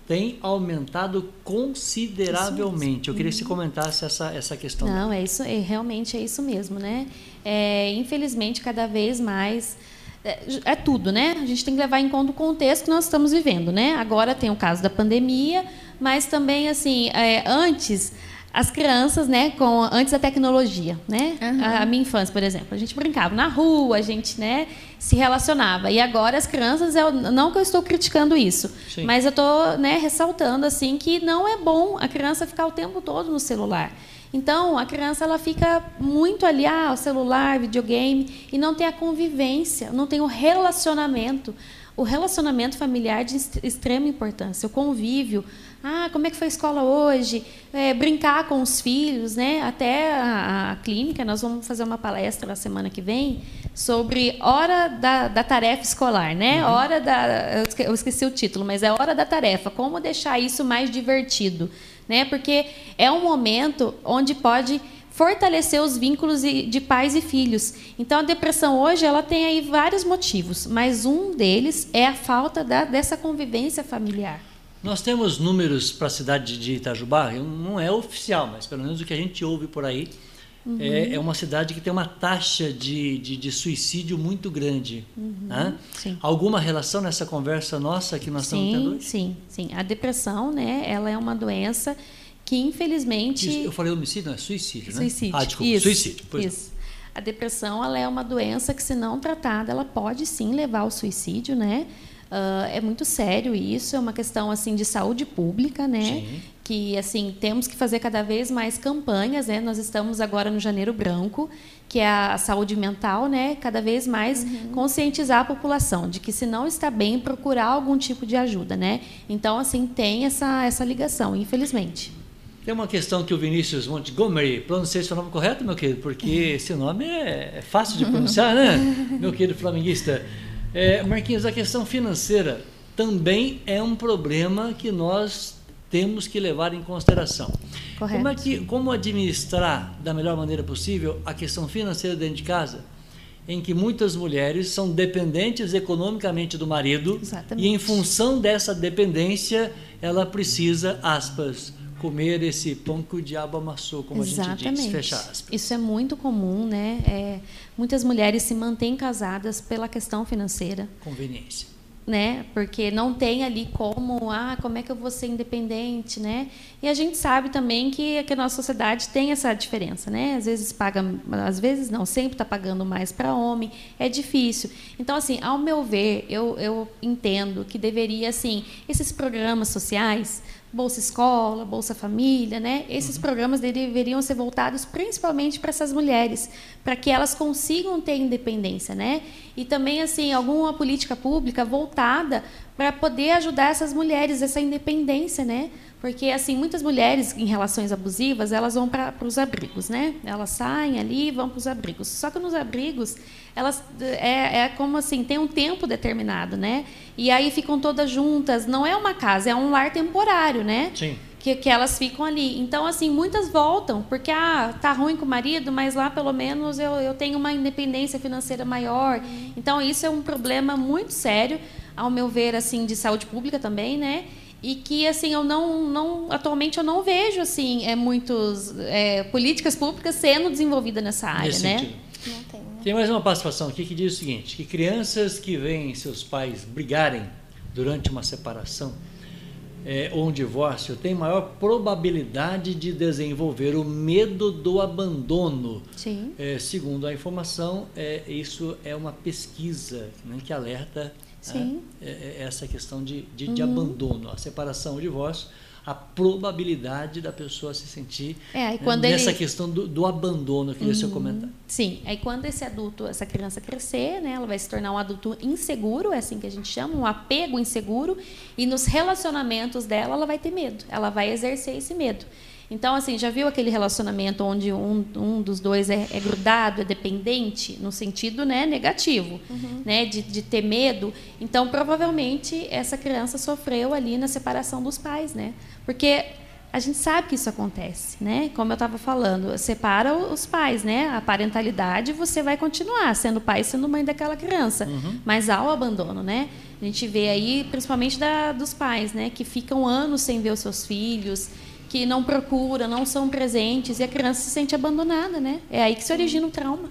Speaker 1: tem aumentado consideravelmente. Eu queria que você uhum. comentasse essa, essa questão.
Speaker 2: Não, é isso, é, realmente é isso mesmo, né? É, infelizmente, cada vez mais é, é, tudo, né? A gente tem que levar em conta o contexto que nós estamos vivendo, né? Agora tem o caso da pandemia, mas também assim, é, antes as crianças, né, com antes da tecnologia, né? Uhum. A, a, minha infância, por exemplo, a gente brincava na rua, a gente, né, se relacionava. E agora as crianças, eu, não que eu estou criticando isso, Sim. mas eu estou, né, ressaltando assim que não é bom a criança ficar o tempo todo no celular. Então, a criança ela fica muito ali, ah, o celular, videogame, e não tem a convivência, não tem o relacionamento. O relacionamento familiar de extrema importância, o convívio. Ah, como é que foi a escola hoje? É, brincar com os filhos, né? Até a, a, clínica, nós vamos fazer uma palestra na semana que vem sobre hora da, da tarefa escolar, né? Uhum. Hora da. Eu esqueci o título, mas é hora da tarefa. Como deixar isso mais divertido? né? Porque é um momento onde pode fortalecer os vínculos de pais e filhos. Então a depressão hoje ela tem aí vários motivos, mas um deles é a falta da, dessa convivência familiar.
Speaker 1: Nós temos números para a cidade de Itajubá, não é oficial, mas pelo menos o que a gente ouve por aí, Uhum. É, é, uma cidade que tem uma taxa de, de, de suicídio muito grande. Uhum. Né? Alguma relação nessa conversa nossa que nós sim, estamos tendo hoje?
Speaker 2: Sim, sim. A depressão, né, ela é uma doença que infelizmente...
Speaker 1: Isso, eu falei homicídio, não é suicídio, né?
Speaker 2: Suicídio.
Speaker 1: Ah, desculpa, isso, suicídio.
Speaker 2: Pois isso. A depressão, ela é uma doença que, se não tratada, ela pode sim levar ao suicídio, né? Uh, é muito sério isso, é uma questão assim de saúde pública, né? Sim. Que assim temos que fazer cada vez mais campanhas, né? Nós estamos agora no Janeiro Branco, que é a saúde mental, né? Cada vez mais uhum. conscientizar a população de que se não está bem procurar algum tipo de ajuda, né? Então assim tem essa essa ligação, infelizmente.
Speaker 1: Tem uma questão que o Vinícius Montgomery, pronunciei seu nome correto, meu querido, porque esse nome é, é fácil de pronunciar, né? meu querido flamenguista. É, Marquinhos, a questão financeira também é um problema que nós temos que levar em consideração.
Speaker 2: Correto.
Speaker 1: Como, é que, como administrar da melhor maneira possível a questão financeira dentro de casa? Em que muitas mulheres são dependentes economicamente do marido
Speaker 2: Exatamente.
Speaker 1: e, em função dessa dependência, ela precisa, aspas, comer esse pão que o diabo amassou, como
Speaker 2: Exatamente.
Speaker 1: a gente diz, fecha aspas.
Speaker 2: Isso é muito comum, né? É, muitas mulheres se mantêm casadas pela questão financeira.
Speaker 1: Conveniência.
Speaker 2: né? Porque não tem ali como, ah, como é que eu vou ser independente, né? E a gente sabe também que, que a nossa sociedade tem essa diferença, né? Às vezes paga, às vezes não, sempre está pagando mais para homem, é difícil. Então, assim, ao meu ver, eu, eu entendo que deveria, assim, esses programas sociais, Bolsa Escola, Bolsa Família, né? Esses programas deveriam ser voltados principalmente para essas mulheres, para que elas consigam ter independência, né? E também assim alguma política pública voltada para poder ajudar essas mulheres essa independência, né? Porque assim muitas mulheres em relações abusivas elas vão para os abrigos, né? Elas saem ali e vão para os abrigos. Só que nos abrigos elas é, é como assim tem um tempo determinado, né? E aí ficam todas juntas. Não é uma casa, é um lar temporário, né?
Speaker 1: Sim.
Speaker 2: Que, que elas ficam ali. Então, assim, muitas voltam, porque ah, tá ruim com o marido, mas lá pelo menos eu, eu tenho uma independência financeira maior. Então, isso é um problema muito sério, ao meu ver, assim, de saúde pública também, né? E que, assim, eu não, não atualmente eu não vejo, assim, é, muitos é, políticas públicas sendo desenvolvidas nessa área,
Speaker 1: Nesse
Speaker 2: né?
Speaker 1: sentido.
Speaker 3: Não tem, né?
Speaker 1: Tem mais uma participação aqui que diz o seguinte: que crianças que veem seus pais brigarem durante uma separação é, ou um divórcio têm maior probabilidade de desenvolver o medo do abandono.
Speaker 2: Sim.
Speaker 1: É, segundo a informação, é, isso é uma pesquisa né, que alerta né, é, é, essa questão de, de, de abandono, a separação, o divórcio, a probabilidade da pessoa se sentir
Speaker 2: É,
Speaker 1: né, nessa
Speaker 2: ele-
Speaker 1: questão do, do abandono, eu queria seu comentário.
Speaker 2: Sim, aí quando esse adulto, essa criança crescer, né, ela vai se tornar um adulto inseguro, é assim que a gente chama, um apego inseguro, e nos relacionamentos dela ela vai ter medo, ela vai exercer esse medo. Então, assim, já viu aquele relacionamento onde um, um dos dois é, é grudado, é dependente, no sentido né, negativo, né, de, de ter medo? Então, provavelmente, essa criança sofreu ali na separação dos pais, né? Porque a gente sabe que isso acontece, né? Como eu estava falando, separa os pais, né? A parentalidade você vai continuar sendo pai, sendo mãe daquela criança, mas há o abandono, né? A gente vê aí, principalmente da, dos pais, né? Que ficam anos sem ver os seus filhos, que não procuram, não são presentes e a criança se sente abandonada, né? É aí que se origina o trauma.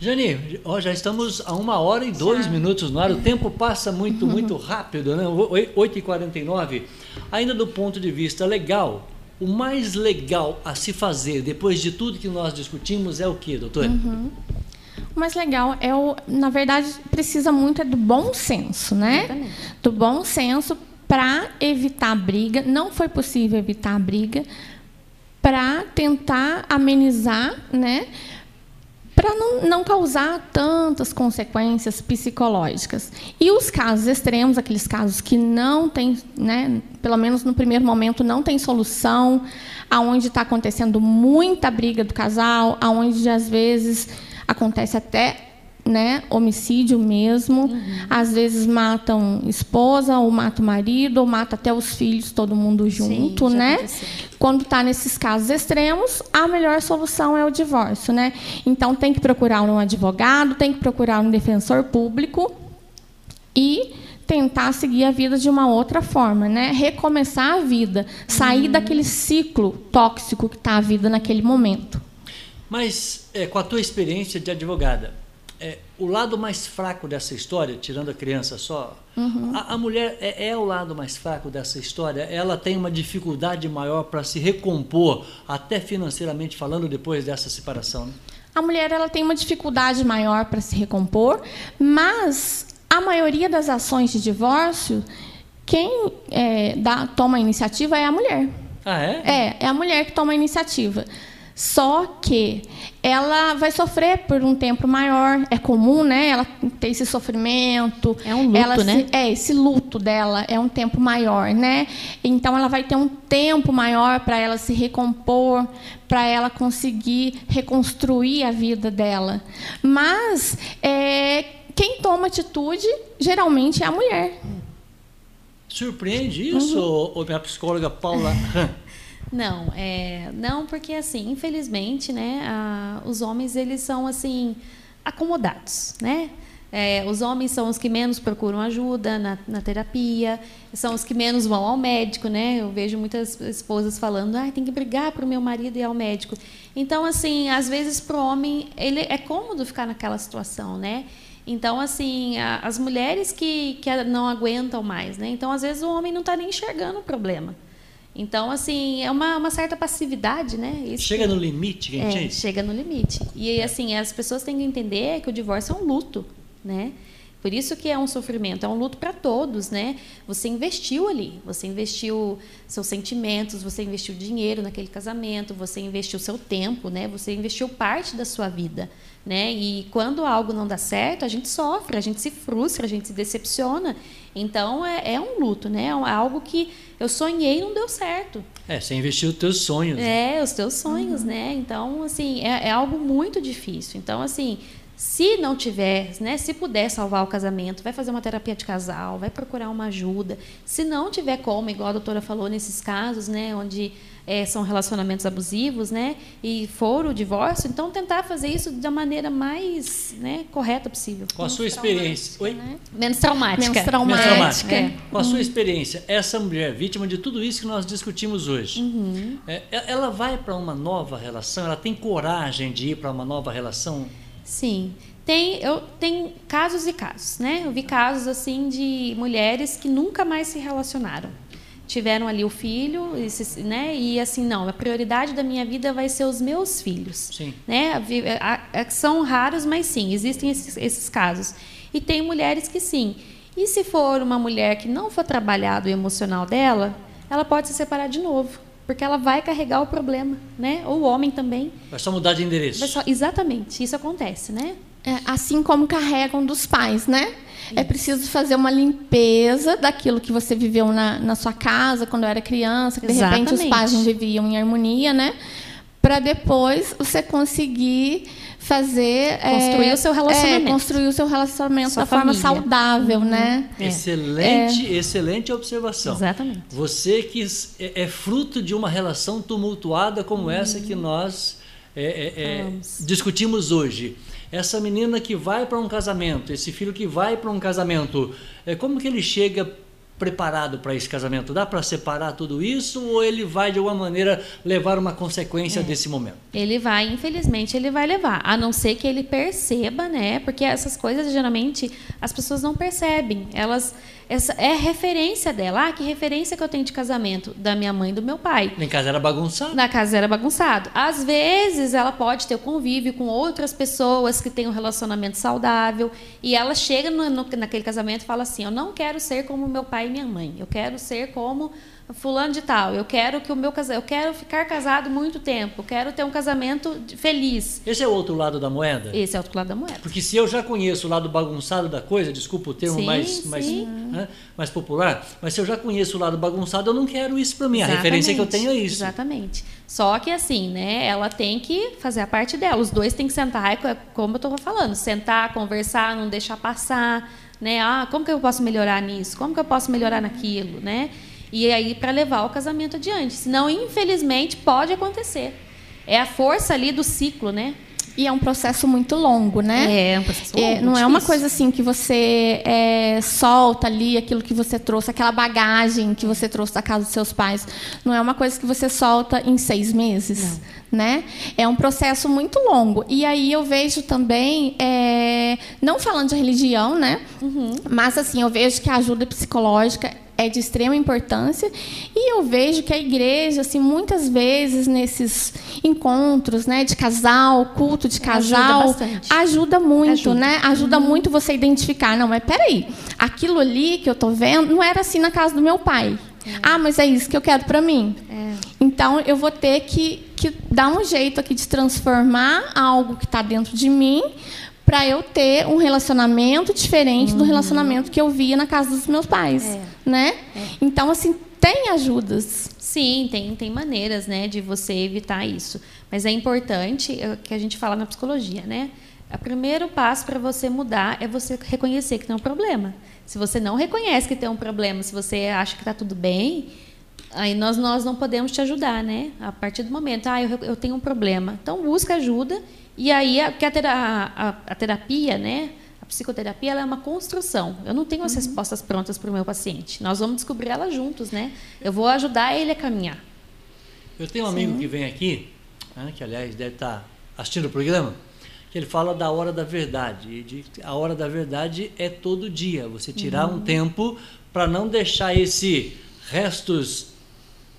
Speaker 1: Jani, ó, já estamos a uma hora e dois minutos no ar. O tempo passa muito, muito rápido, né? 8h49. Ainda do ponto de vista legal, o mais legal a se fazer depois de tudo que nós discutimos é o que, doutor?
Speaker 3: O mais legal é o, na verdade, precisa muito é do bom senso, né?
Speaker 2: Exatamente.
Speaker 3: Do bom senso para evitar briga. Não foi possível evitar briga para tentar amenizar, né? Para não, não causar tantas consequências psicológicas. E os casos extremos, aqueles casos que não tem, né, pelo menos no primeiro momento, não tem solução, aonde está acontecendo muita briga do casal, aonde às vezes acontece até né, homicídio mesmo. Às vezes matam esposa, ou mata o marido, ou mata até os filhos, todo mundo junto,
Speaker 2: já
Speaker 3: né?
Speaker 2: aconteceu.
Speaker 3: Quando está nesses casos extremos, a melhor solução é o divórcio, né? Então tem que procurar um advogado, tem que procurar um defensor público e tentar seguir a vida de uma outra forma, né? Recomeçar a vida, sair daquele ciclo tóxico que está a vida naquele momento.
Speaker 1: Mas, é, com a tua experiência de advogada, o lado mais fraco dessa história, tirando a criança só, a, a mulher é, é o lado mais fraco dessa história? Ela tem uma dificuldade maior para se recompor, até financeiramente falando, depois dessa separação, né?
Speaker 3: A mulher ela tem uma dificuldade maior para se recompor, mas a maioria das ações de divórcio, quem é, dá, toma a iniciativa é a mulher.
Speaker 1: Ah, é?
Speaker 3: É, é a mulher que toma a iniciativa. Só que ela vai sofrer por um tempo maior. É comum, né? Ela ter esse sofrimento.
Speaker 2: É um luto,
Speaker 3: ela se-
Speaker 2: né?
Speaker 3: é, esse luto dela é um tempo maior, né? Então ela vai ter um tempo maior para ela se recompor, para ela conseguir reconstruir a vida dela. Mas é, quem toma atitude geralmente é a mulher.
Speaker 1: Surpreende isso, uhum. ou minha psicóloga Paula?
Speaker 2: Não, é, não, porque assim, infelizmente, né, a, os homens eles são assim acomodados, né? É, os homens são os que menos procuram ajuda na, na, terapia, são os que menos vão ao médico, né? Eu vejo muitas esposas falando, ah, tem que brigar para o meu marido ir ao médico. Então, assim, às vezes para o homem ele é cômodo ficar naquela situação, né? Então, assim, a, as mulheres que, que não aguentam mais, né? Então, às vezes o homem não está nem enxergando o problema. Então, assim, é uma, uma certa passividade, né?
Speaker 1: Isso chega que, no limite, gente.
Speaker 2: É, chega no limite. E, assim, as pessoas têm que entender que o divórcio é um luto né? Por isso que é um sofrimento, é um luto para todos, né? Você investiu ali, você investiu seus sentimentos, você investiu dinheiro naquele casamento, você investiu seu tempo, né? Você investiu parte da sua vida, né? E quando algo não dá certo, a gente sofre, a gente se frustra, a gente se decepciona. Então é, é um luto, né? É algo que eu sonhei e não deu certo.
Speaker 1: É, você investiu os teus sonhos.
Speaker 2: Né? É, os teus sonhos, uhum. né? Então assim é, é algo muito difícil. Então assim se não tiver, né, se puder salvar o casamento, vai fazer uma terapia de casal, vai procurar uma ajuda. Se não tiver como, igual a doutora falou nesses casos, né, onde é, são relacionamentos abusivos, né, e for o divórcio, então tentar fazer isso da maneira mais né, correta possível.
Speaker 1: Com a sua experiência, Oi? Né?
Speaker 2: Menos traumática.
Speaker 3: Menos traumática. Menos traumática.
Speaker 1: É. Com a sua experiência, essa mulher vítima de tudo isso que nós discutimos hoje, uhum. é, ela vai para uma nova relação? Ela tem coragem de ir para uma nova relação?
Speaker 2: Sim. Tem, eu tenho casos e casos, né? Eu vi casos assim de mulheres que nunca mais se relacionaram. Tiveram ali o filho, né? E assim, não, a prioridade da minha vida vai ser os meus filhos.
Speaker 1: Sim.
Speaker 2: Né? São raros, mas sim, existem esses, esses casos. E tem mulheres que sim. E se for uma mulher que não for trabalhado o emocional dela, ela pode se separar de novo porque ela vai carregar o problema, né? Ou o homem também.
Speaker 1: Vai só mudar de endereço.
Speaker 2: Só, exatamente, isso acontece, né?
Speaker 3: É, assim como carregam dos pais, né? É. É preciso fazer uma limpeza daquilo que você viveu na, na sua casa quando era criança, que de exatamente. repente os pais não viviam em harmonia, né? Para depois você conseguir fazer
Speaker 2: construir é, o seu relacionamento,
Speaker 3: é, construir o seu relacionamento Sua da família. forma saudável, uhum. né?
Speaker 1: É. Excelente, é. excelente observação.
Speaker 2: Exatamente.
Speaker 1: Você que é, é, fruto de uma relação tumultuada como uhum. essa que nós é, discutimos hoje. Essa menina que vai para um casamento, esse filho que vai para um casamento, é como que ele chega preparado para esse casamento? Dá para separar tudo isso ou ele vai de alguma maneira levar uma consequência é. desse momento?
Speaker 2: Ele vai, infelizmente, ele vai levar, a não ser que ele perceba, né? Porque essas coisas geralmente as pessoas não percebem. Elas essa é referência dela. Ah, que referência que eu tenho de casamento da minha mãe e do meu pai.
Speaker 1: Na casa era bagunçado.
Speaker 2: Na casa era bagunçado. Às vezes ela pode ter o convívio com outras pessoas que têm um relacionamento saudável e ela chega no, no, naquele casamento e fala assim: "Eu não quero ser como meu pai e minha mãe. Eu quero ser como fulano de tal, eu quero que o meu casamento, eu quero ficar casado muito tempo, eu quero ter um casamento feliz.
Speaker 1: Esse é o outro lado da moeda?
Speaker 2: Esse é o outro lado da moeda.
Speaker 1: Porque se eu já conheço o lado bagunçado da coisa, desculpa o termo sim, mais, mais, né, mais popular, mas se eu já conheço o lado bagunçado, eu não quero isso para mim. Exatamente, a referência que eu tenho é isso.
Speaker 2: Exatamente. Só que assim, né, ela tem que fazer a parte dela. Os dois têm que sentar, é como eu estou falando, sentar, conversar, não deixar passar, né? Ah, como que eu posso melhorar nisso? Como que eu posso melhorar naquilo, né? E aí para levar o casamento adiante. Senão, infelizmente, pode acontecer. É a força ali do ciclo, né?
Speaker 3: E é um processo muito longo, né?
Speaker 2: É, é um processo longo. É,
Speaker 3: não é uma coisa assim que você é, solta ali aquilo que você trouxe, aquela bagagem que você trouxe da casa dos seus pais. Não é uma coisa que você solta em seis meses. Não. Né? É um processo muito longo. E aí eu vejo também, é, não falando de religião, né? Uhum. Mas assim, eu vejo que a ajuda psicológica é de extrema importância e eu vejo que a igreja, assim, muitas vezes nesses encontros, né, de casal, culto de casal, ajuda, ajuda muito, ajuda. né? Ajuda uhum. muito você identificar, não, mas peraí, aquilo ali que eu estou vendo não era assim na casa do meu pai. É. Ah, mas é isso que eu quero para mim. É. Então eu vou ter que, que dar um jeito aqui de transformar algo que está dentro de mim para eu ter um relacionamento diferente uhum. do relacionamento que eu via na casa dos meus pais, é. né? É. Então assim tem ajudas.
Speaker 2: Sim, tem, tem maneiras, né, de você evitar isso. Mas é importante é que a gente fala na psicologia, né? O primeiro passo para você mudar é você reconhecer que tem um problema. Se você não reconhece que tem um problema, se você acha que está tudo bem, aí nós, nós não podemos te ajudar, né? A partir do momento, ah, eu, eu tenho um problema. Então, busca ajuda. E aí, a, a, a, terapia, né? A psicoterapia ela é uma construção. Eu não tenho as uhum. respostas prontas para o meu paciente. Nós vamos descobrir ela juntos, né? Eu vou ajudar ele a caminhar.
Speaker 1: Eu tenho um Sim. amigo que vem aqui, né, que aliás deve estar tá assistindo o programa, que ele fala da hora da verdade. De, a hora da verdade é todo dia. Você tirar uhum. um tempo para não deixar esse restos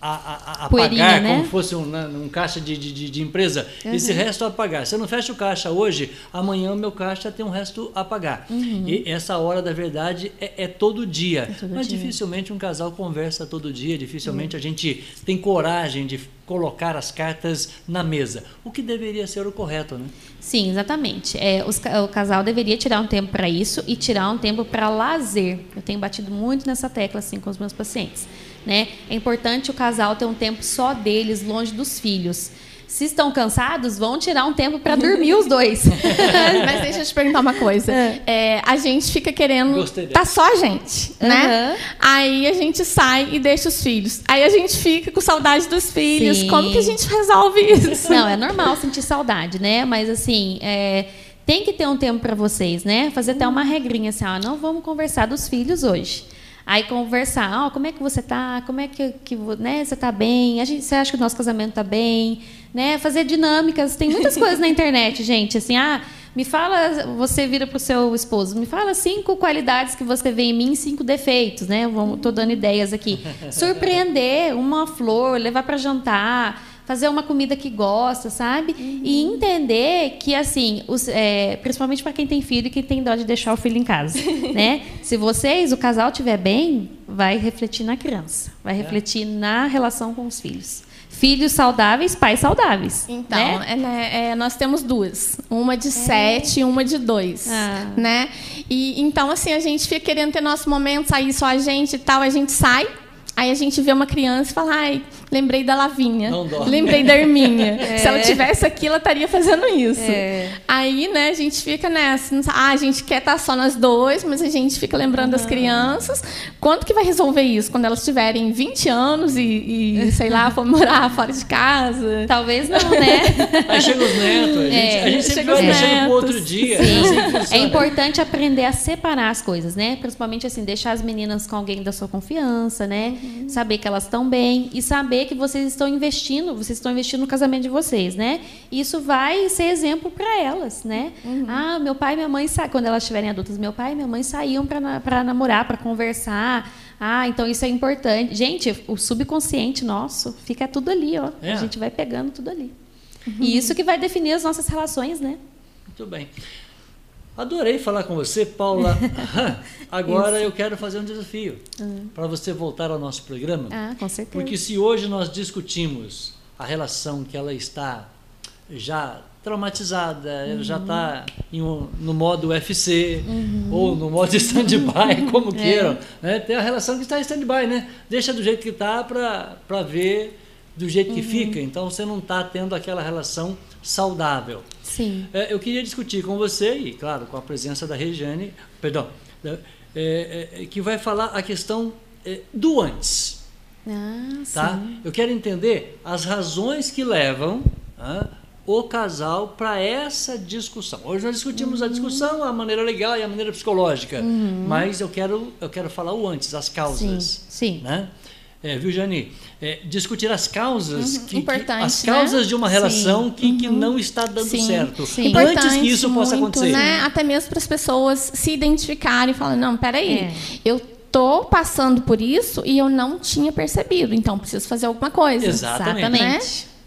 Speaker 1: a, a, a pagar, né? como fosse um, né, um caixa de, de, de empresa, uhum. esse resto a pagar. Se eu não fecho o caixa hoje, amanhã o meu caixa tem um resto a pagar. Uhum. E essa hora da verdade é, é todo dia. É todo Mas dia. dificilmente um casal conversa todo dia, dificilmente uhum. a gente tem coragem de colocar as cartas na mesa. O que deveria ser o correto, né?
Speaker 2: Sim, exatamente. É, os, o casal deveria tirar um tempo para isso e tirar um tempo para lazer. Eu tenho batido muito nessa tecla assim com os meus pacientes. Né? É importante o casal ter um tempo só deles, longe dos filhos. Se estão cansados, vão tirar um tempo para dormir os dois.
Speaker 3: Mas deixa eu te perguntar uma coisa. É. É, a gente fica querendo. Tá só a gente, né? Aí a gente sai e deixa os filhos. Aí a gente fica com saudade dos filhos. Sim. Como que a gente resolve isso?
Speaker 2: Não, é normal sentir saudade, né? Mas assim. É tem que ter um tempo para vocês, né? Fazer até uma regrinha assim, ó, não vamos conversar dos filhos hoje. Aí conversar, oh, como é que você está? Como é que, que né, você está bem? A gente, você acha que o nosso casamento está bem? Né? Fazer dinâmicas. Tem muitas coisas na internet, gente. Assim, ah, me fala, você vira para o seu esposo, me fala cinco qualidades que você vê em mim, cinco defeitos, né? Estou dando ideias aqui. Surpreender, uma flor, levar para jantar fazer uma comida que gosta, sabe? Uhum. E entender que, assim, os, é, principalmente para quem tem filho e quem tem dó de deixar o filho em casa, né? Se vocês, o casal, estiver bem, vai refletir na criança, vai é. refletir na relação com os filhos filhos saudáveis, pais saudáveis.
Speaker 3: Então, né? É, né, é, nós temos duas, uma de é. sete e uma de dois, ah. né? E então assim a gente fica querendo ter nosso momento, sair só a gente e tal, a gente sai, aí a gente vê uma criança e fala, ai lembrei da Lavinha. Lembrei da Herminha. É. Se ela tivesse aqui, ela estaria fazendo isso. É. Aí, né, a gente fica nessa. Ah, a gente quer estar só nós dois, mas a gente fica lembrando uhum. das crianças. Quanto que vai resolver isso? Quando elas tiverem 20 anos e, e sei lá, for morar fora de casa?
Speaker 2: Talvez não, né?
Speaker 1: Aí chega os netos. A gente, é. a gente sempre vai deixando para outro dia.
Speaker 2: É importante aprender a separar as coisas, né? Principalmente assim, deixar as meninas com alguém da sua confiança, né? Uhum. Saber que elas estão bem e saber que vocês estão investindo, vocês estão investindo no casamento de vocês, né? Isso vai ser exemplo para elas, né? Uhum. Ah, meu pai e minha mãe, quando elas estiverem adultas, meu pai e minha mãe saíam para namorar, para conversar. Ah, então isso é importante. Gente, o subconsciente nosso fica tudo ali, ó. É. A gente vai pegando tudo ali. Uhum. E isso que vai definir as nossas relações, né?
Speaker 1: Muito bem. Adorei falar com você, Paula. Agora Isso. eu quero fazer um desafio uhum. para você voltar ao nosso programa.
Speaker 2: Ah, com certeza.
Speaker 1: Porque se hoje nós discutimos a relação que ela está já traumatizada, uhum. ela já está um, no modo UFC uhum. ou no modo stand-by, como é. queiram. Né? Tem a relação que está em stand-by, né? Deixa do jeito que está para ver do jeito que uhum. fica. Então você não está tendo aquela relação saudável.
Speaker 2: Sim.
Speaker 1: É, eu queria discutir com você, e claro, com a presença da Regiane, perdão, é, é, é, que vai falar a questão é, do antes.
Speaker 2: Ah,
Speaker 1: tá?
Speaker 2: Sim.
Speaker 1: Eu quero entender as razões que levam ah, o casal para essa discussão. Hoje nós discutimos uhum. a discussão, a maneira legal e a maneira psicológica, uhum. mas eu quero, eu quero falar o antes, as causas.
Speaker 2: Sim. sim.
Speaker 1: Né? É, viu, Jani? É, discutir as causas, uhum, que, que, as né? causas né? de uma relação sim, que, uhum. que não está dando sim, certo.
Speaker 3: Sim. Antes que isso possa muito, acontecer. Né? Até mesmo para as pessoas se identificarem e falarem, não, peraí, é. eu estou passando por isso e eu não tinha percebido, então preciso fazer alguma coisa.
Speaker 1: Exatamente. Né?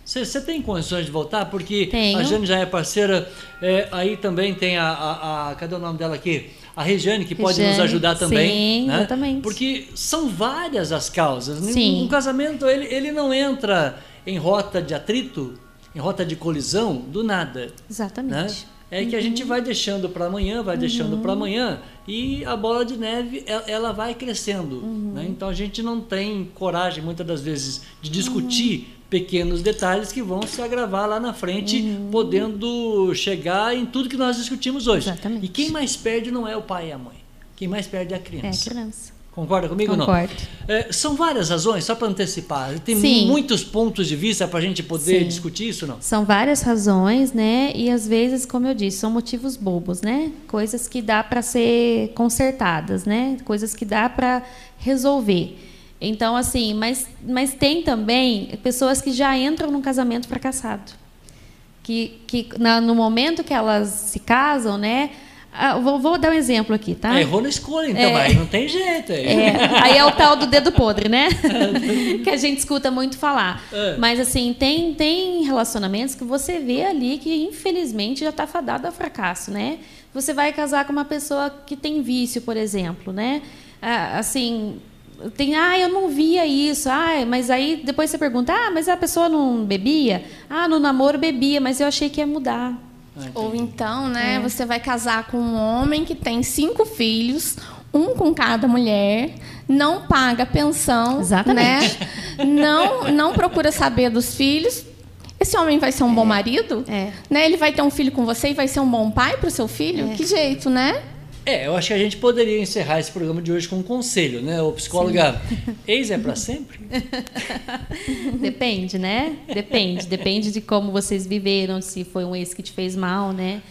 Speaker 1: Você tem condições de voltar? Porque Tenho. a Jane já é parceira, é, aí também tem a, a, a, Cadê o nome dela aqui? A Regiane, que pode nos ajudar também.
Speaker 2: Sim, né? exatamente.
Speaker 1: Porque são várias as causas. Sim. Um casamento, ele, ele não entra em rota de atrito, em rota de colisão, do nada.
Speaker 2: Exatamente. Né?
Speaker 1: É que a gente vai deixando para amanhã, vai deixando para amanhã e a bola de neve ela, vai crescendo. Né? Então a gente não tem coragem muitas das vezes de discutir pequenos detalhes que vão se agravar lá na frente, podendo chegar em tudo que nós discutimos hoje.
Speaker 2: Exatamente.
Speaker 1: E quem mais perde não é o pai e a mãe. Quem mais perde é a
Speaker 2: É,
Speaker 1: criança.
Speaker 2: criança.
Speaker 1: Concorda comigo ou não?
Speaker 2: Concordo.
Speaker 1: É, são várias razões, só para antecipar. Tem
Speaker 2: Sim.
Speaker 1: muitos pontos de vista para a gente poder
Speaker 2: Sim.
Speaker 1: discutir isso, não?
Speaker 2: São várias razões, né? E às vezes, como eu disse, são motivos bobos, né? Coisas que dá para ser consertadas, né? Coisas que dá para resolver. Então, assim, mas, mas tem também pessoas que já entram num casamento fracassado. Que, que na- no momento que elas se casam, né? Ah, vou, vou dar um exemplo aqui, tá?
Speaker 1: Errou na escolha, então,
Speaker 2: É.
Speaker 1: mas não tem jeito. aí.
Speaker 2: É, aí é o tal do dedo podre, né? que a gente escuta muito falar.
Speaker 1: É.
Speaker 2: Mas assim, tem, tem relacionamentos que você vê ali que infelizmente já está fadado ao fracasso, né? Você vai casar com uma pessoa que tem vício, por exemplo, né? Ah, Assim, tem, ah, eu não via isso, ah, mas aí depois você pergunta, ah, mas a pessoa não bebia? Ah, no namoro bebia, mas eu achei que ia mudar.
Speaker 1: Ah.
Speaker 3: Ou então, né,
Speaker 2: É.
Speaker 3: você vai casar com um homem que tem cinco filhos, um com cada mulher, não paga pensão,
Speaker 2: Exatamente.
Speaker 3: né? Não, não procura saber dos filhos. Esse homem vai ser um bom marido?
Speaker 2: É.
Speaker 3: Né? Ele vai ter um filho com você e vai ser um bom pai para o seu filho? Que jeito, né?
Speaker 1: É, eu acho que a gente poderia encerrar esse programa de hoje com um conselho, né? O psicóloga, ex é para sempre?
Speaker 2: Depende, né? Depende. Depende de como vocês viveram, se foi um ex que te fez mal, né?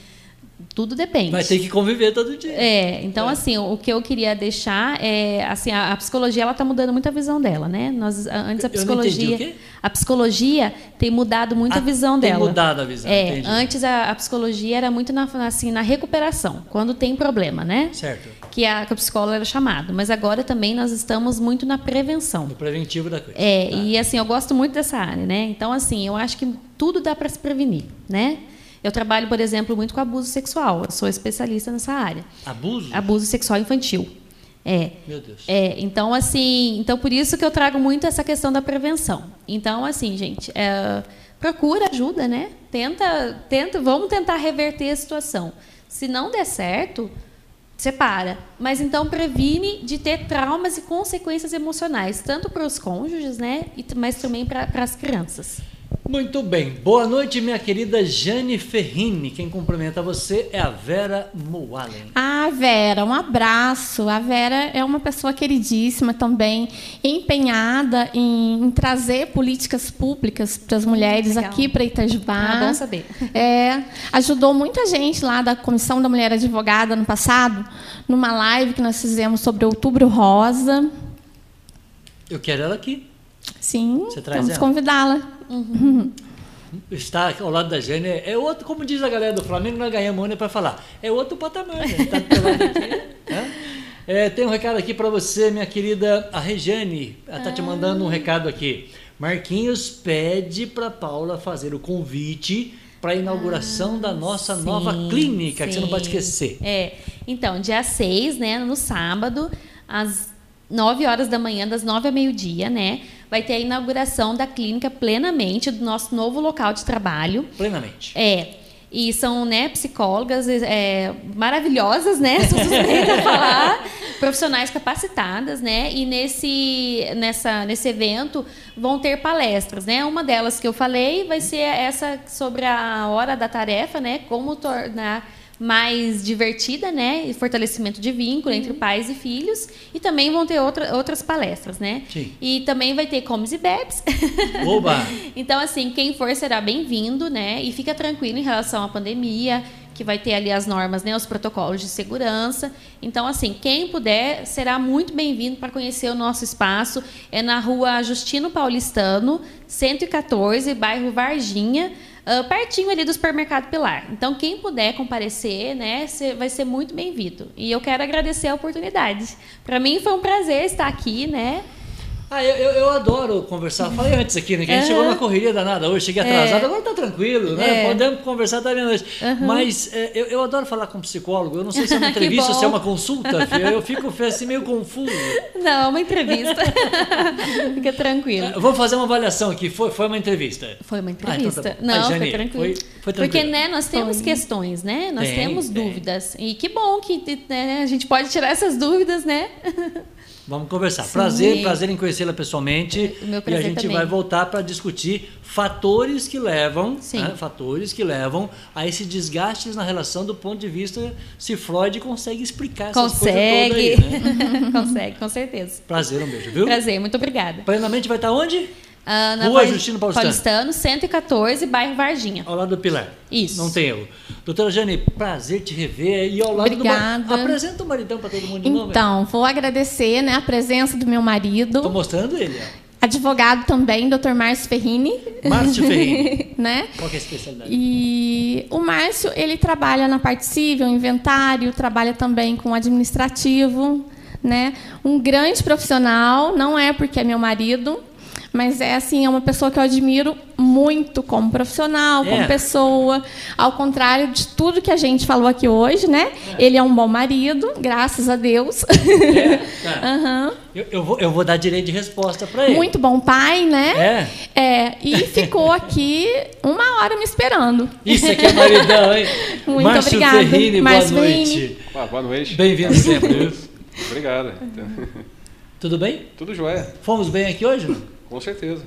Speaker 2: Tudo depende.
Speaker 1: Vai ter que conviver todo dia.
Speaker 2: É, então
Speaker 1: É.
Speaker 2: assim, o que eu queria deixar é, assim, a, a psicologia ela tá mudando muito a visão dela, né? Nós a- antes a
Speaker 1: entendi,
Speaker 2: psicologia,
Speaker 1: o quê?
Speaker 2: a psicologia tem mudado muito
Speaker 1: Ah,
Speaker 2: a visão
Speaker 1: tem
Speaker 2: dela.
Speaker 1: mudado a visão,
Speaker 2: É,
Speaker 1: entendi.
Speaker 2: antes a, a psicologia era muito na assim na recuperação, quando tem problema, né?
Speaker 1: Certo.
Speaker 2: Que a, que o psicólogo era chamado, mas agora também nós estamos muito na prevenção.
Speaker 1: No preventivo da coisa.
Speaker 2: É,
Speaker 1: Tá.
Speaker 2: e assim, eu gosto muito dessa área, né? Então, assim, eu acho que tudo dá para se prevenir, né? Eu trabalho, por exemplo, muito com abuso sexual. Eu sou especialista nessa área.
Speaker 1: Abuso?
Speaker 2: Abuso sexual infantil. É.
Speaker 1: Meu Deus.
Speaker 2: É, então, assim, então por isso que eu trago muito essa questão da prevenção. Então, assim, gente, é, procura ajuda, né? Tenta, tenta, vamos tentar reverter a situação. Se não der certo, separa. Mas então previne de ter traumas e consequências emocionais, tanto para os cônjuges, né? Mas também para as crianças.
Speaker 1: Muito bem. Boa noite, minha querida Jane Ferrini. Quem cumprimenta você é a Vera Moalen.
Speaker 3: Ah, Vera, um abraço. A Vera é uma pessoa queridíssima também, empenhada em, em trazer políticas públicas para as mulheres
Speaker 2: Legal.
Speaker 3: aqui para Itajubá.
Speaker 2: Ah, bom saber.
Speaker 3: É, ajudou muita gente lá da Comissão da Mulher Advogada no passado, numa live que nós fizemos sobre Outubro Rosa.
Speaker 1: Eu quero ela aqui.
Speaker 3: Sim,
Speaker 1: Você traz
Speaker 3: vamos convidá-la.
Speaker 1: Está ao lado da Jane é é outro, como diz a galera do Flamengo, nós ganhamos ano para falar. É outro patamar, né? Tá aqui, né? É, tem um recado aqui para você, minha querida a Rejane. Ela tá te mandando um recado aqui. Marquinhos pede para Paula fazer o convite para a inauguração da nossa nova
Speaker 2: Sim,
Speaker 1: clínica, que você não
Speaker 2: sim.
Speaker 1: pode esquecer.
Speaker 2: É. Então, dia 6, né, no sábado, às 9 horas da manhã, das 9 ao meio-dia, né, vai ter a inauguração da clínica plenamente do nosso novo local de trabalho.
Speaker 1: Plenamente.
Speaker 2: É. E são, né, psicólogas é, maravilhosas, né? Sou suspeita a falar. Profissionais capacitadas, né? E nesse, nessa, nesse evento vão ter palestras, né? Uma delas que eu falei vai ser essa sobre a hora da tarefa, né? Como tornar mais divertida, né? E fortalecimento de vínculo entre pais e filhos. E também vão ter outra, outras palestras, né?
Speaker 1: Sim.
Speaker 2: E também vai ter comes e bebes.
Speaker 1: Oba!
Speaker 2: Então, assim, quem for será bem-vindo, né? E fica tranquilo em relação à pandemia, que vai ter ali as normas, né? Os protocolos de segurança. Então, assim, quem puder será muito bem-vindo para conhecer o nosso espaço. É na rua Justino Paulistano, 114, bairro Varginha. Ah, pertinho ali do supermercado Pilar. Então, quem puder comparecer, né, vai ser muito bem-vindo. E eu quero agradecer a oportunidade. Para mim foi um prazer estar aqui, né?
Speaker 1: Ah, eu, eu, eu adoro conversar. Falei antes aqui, né? Que a gente chegou numa correria danada hoje, cheguei atrasado, agora tá tranquilo, né?
Speaker 2: É.
Speaker 1: Podemos conversar até meia-noite. Mas é, eu, eu adoro falar com psicólogo. Eu não sei se é uma entrevista ou se é uma consulta, filho. Eu fico assim meio confuso.
Speaker 2: Não, é uma entrevista. Fica tranquilo.
Speaker 1: Vamos fazer uma avaliação aqui. Foi, foi uma entrevista?
Speaker 2: Foi uma
Speaker 1: Ah, então
Speaker 2: entrevista.
Speaker 1: tá.
Speaker 2: Não, foi
Speaker 1: Jane,
Speaker 2: tranquilo.
Speaker 1: Foi, Foi
Speaker 2: Porque
Speaker 1: tranquilo.
Speaker 2: né, nós temos
Speaker 3: Foi.
Speaker 2: questões, né? Nós
Speaker 1: Tem,
Speaker 2: temos
Speaker 1: tem.
Speaker 2: dúvidas. E que bom que né, a gente pode tirar essas dúvidas, né?
Speaker 1: Vamos conversar.
Speaker 2: Sim.
Speaker 1: Prazer, prazer em conhecê-la pessoalmente.
Speaker 2: O meu
Speaker 1: e a
Speaker 2: prazer
Speaker 1: gente
Speaker 2: também.
Speaker 1: vai voltar para discutir fatores que levam, né, fatores que levam a esse desgastes na relação do ponto de vista se Freud consegue explicar essas
Speaker 2: Consegue.
Speaker 1: coisas todas aí. Né?
Speaker 2: Consegue, com certeza.
Speaker 1: Prazer, um beijo, viu?
Speaker 2: Prazer, muito obrigada.
Speaker 1: Plenamente vai estar onde?
Speaker 2: Ah, na
Speaker 1: Rua Justino Paulistano.
Speaker 2: 114, bairro Varginha.
Speaker 1: Ao lado do Pilar.
Speaker 2: Isso.
Speaker 1: Não tem erro. Doutora Jane, prazer te rever. E ao lado do
Speaker 3: Obrigada.
Speaker 1: mar... Apresenta o maridão para todo mundo de novo.
Speaker 3: Então, vou agradecer né, a presença do meu
Speaker 1: Estou
Speaker 3: marido,
Speaker 1: mostrando ele. ó.
Speaker 3: advogado também, Dr. Márcio Ferrini.
Speaker 1: Márcio Ferrini.
Speaker 3: né?
Speaker 1: Qual que é a especialidade?
Speaker 3: E o Márcio, ele trabalha na parte civil, inventário, trabalha também com administrativo, né? Um grande profissional, não é porque é meu marido, mas é assim, é uma pessoa que eu admiro muito como profissional,
Speaker 1: É.
Speaker 3: como pessoa, ao contrário de tudo que a gente falou aqui hoje, né? Ele é um bom marido, graças a Deus.
Speaker 1: É, tá.
Speaker 3: Aham.
Speaker 1: eu, eu vou, eu vou dar direito de resposta para ele.
Speaker 3: Muito bom pai, né?
Speaker 1: É?
Speaker 3: É, e ficou aqui uma hora me esperando.
Speaker 1: Isso aqui é maridão, hein?
Speaker 3: Muito
Speaker 1: Márcio
Speaker 3: obrigada,
Speaker 1: Ferrini,
Speaker 3: Márcio
Speaker 1: boa noite.
Speaker 5: Ah, boa noite.
Speaker 1: Bem-vindo sempre?
Speaker 5: Obrigado.
Speaker 1: Tudo bem?
Speaker 5: Tudo jóia,
Speaker 1: Fomos bem aqui hoje? não?
Speaker 5: Com certeza.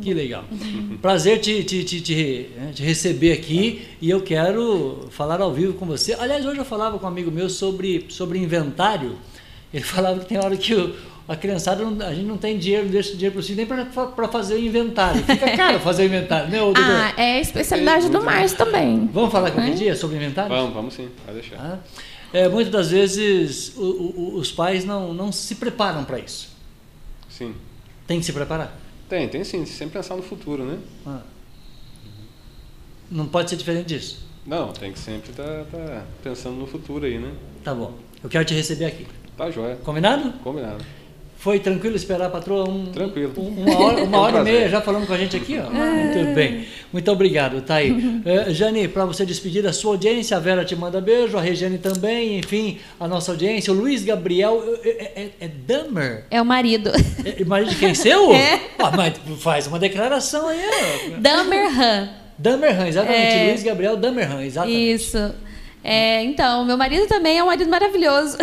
Speaker 1: Que legal. Prazer te, te, te, te, né, te receber aqui e eu quero falar ao vivo com você. Aliás, hoje eu falava com um amigo meu sobre, sobre inventário. Ele falava que tem hora que o- a criançada, não- a gente não tem dinheiro, não deixa dinheiro para o nem para fazer o inventário. Fica caro fazer o inventário, né, doutor?
Speaker 3: Ah, é a especialidade do Márcio também.
Speaker 1: Vamos falar qualquer dia sobre inventário?
Speaker 5: Vamos, vamos sim, vai deixar.
Speaker 1: Tá? É, muitas das vezes o- o- os pais não, não se preparam para isso.
Speaker 5: Sim.
Speaker 1: Tem que se preparar.
Speaker 5: Tem, tem sim, sempre pensar no futuro, né?
Speaker 1: Ah. Não pode ser diferente disso.
Speaker 5: Não, tem que sempre estar pensando no futuro aí, né?
Speaker 1: Tá bom. Eu quero te receber aqui.
Speaker 5: Tá jóia,
Speaker 1: Combinado?
Speaker 5: combinado.
Speaker 1: Foi tranquilo esperar a patroa um,
Speaker 5: Tranquilo.
Speaker 1: um- uma hora, uma
Speaker 5: É um
Speaker 1: hora e meia já falando com a gente aqui? Ó. Muito bem. Muito obrigado, tá aí. Eh, Jane, para você despedir da sua audiência, a Vera te manda beijo, a Regiane também, enfim, a nossa audiência. O Luiz Gabriel, é, é, é Dummer.
Speaker 2: É o marido.
Speaker 1: É, marido de quem? Seu?
Speaker 2: É.
Speaker 1: Ah, mas faz uma declaração aí. ó.
Speaker 2: Damerhan.
Speaker 1: Damerhan, exatamente.
Speaker 2: É.
Speaker 1: Luiz Gabriel Damerhan, exatamente.
Speaker 2: Isso. É, então, meu marido também é um marido maravilhoso.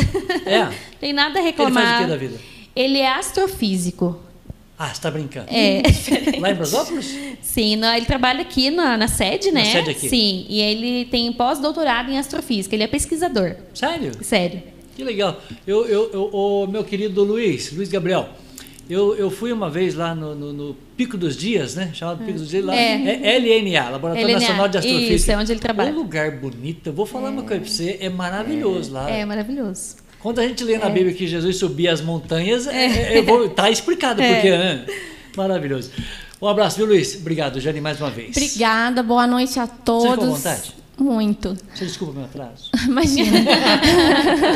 Speaker 1: É?
Speaker 2: Tem nada a
Speaker 1: Ele
Speaker 2: reclamar.
Speaker 1: faz o que da vida?
Speaker 2: Ele é astrofísico.
Speaker 1: Ah, você tá brincando.
Speaker 2: É.
Speaker 1: Lá em Brasópolis?
Speaker 2: Sim, não, ele trabalha aqui na, na sede, né?
Speaker 1: sede aqui.
Speaker 2: Sim, e ele tem pós-doutorado em astrofísica. Ele é pesquisador.
Speaker 1: Sério?
Speaker 2: Sério.
Speaker 1: Que legal. Eu, eu, eu, o meu querido Luiz, Luiz Gabriel, eu, eu fui uma vez lá no, no- no Pico dos Dias, né? Chamado Pico dos Dias, lá.
Speaker 2: É.
Speaker 1: É LNA, Laboratório
Speaker 2: LNA,
Speaker 1: Nacional de Astrofísica.
Speaker 2: isso, é onde ele trabalha.
Speaker 1: Um lugar bonito. Eu vou falar uma coisa pra você, é maravilhoso lá.
Speaker 2: É maravilhoso.
Speaker 1: Quando a gente lê na Bíblia que Jesus subia as montanhas, é. eu vou, tá explicado porque, né? Maravilhoso. Um abraço, viu, Luiz? Obrigado, Jane, mais uma vez.
Speaker 3: Obrigada, boa noite a todos.
Speaker 1: ficou à vontade?
Speaker 3: Muito.
Speaker 1: Você desculpa o meu atraso.
Speaker 3: Imagina.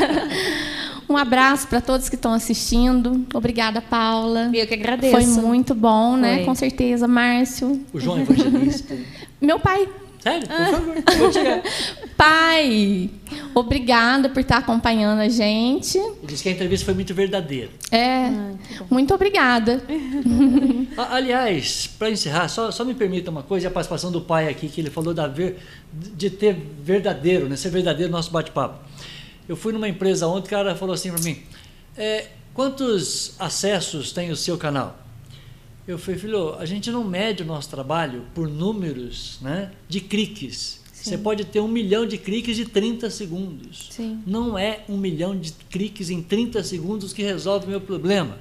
Speaker 3: um abraço para todos que estão assistindo. Obrigada, Paula.
Speaker 2: Eu que agradeço.
Speaker 3: Foi muito bom, né?
Speaker 2: Foi.
Speaker 3: Com certeza, Márcio.
Speaker 1: O João Evangelista.
Speaker 3: Meu pai.
Speaker 1: Sério? Por favor, vou chegar.
Speaker 3: Pai, obrigada por estar acompanhando a gente.
Speaker 1: Disse que a entrevista foi muito verdadeira.
Speaker 3: É, muito obrigada.
Speaker 1: Aliás, para encerrar, só, só me permita uma coisa, a participação do pai aqui, que ele falou da ver, de ter verdadeiro, né? ser verdadeiro no nosso bate-papo. Eu fui numa empresa ontem, o cara falou assim para mim, "É, quantos acessos tem o seu canal? Eu falei, filho, a gente não mede o nosso trabalho por números né, de cliques. Você pode ter um milhão de cliques de 30 segundos.
Speaker 2: Sim.
Speaker 1: Não é um milhão de cliques em 30 segundos que resolve o meu problema.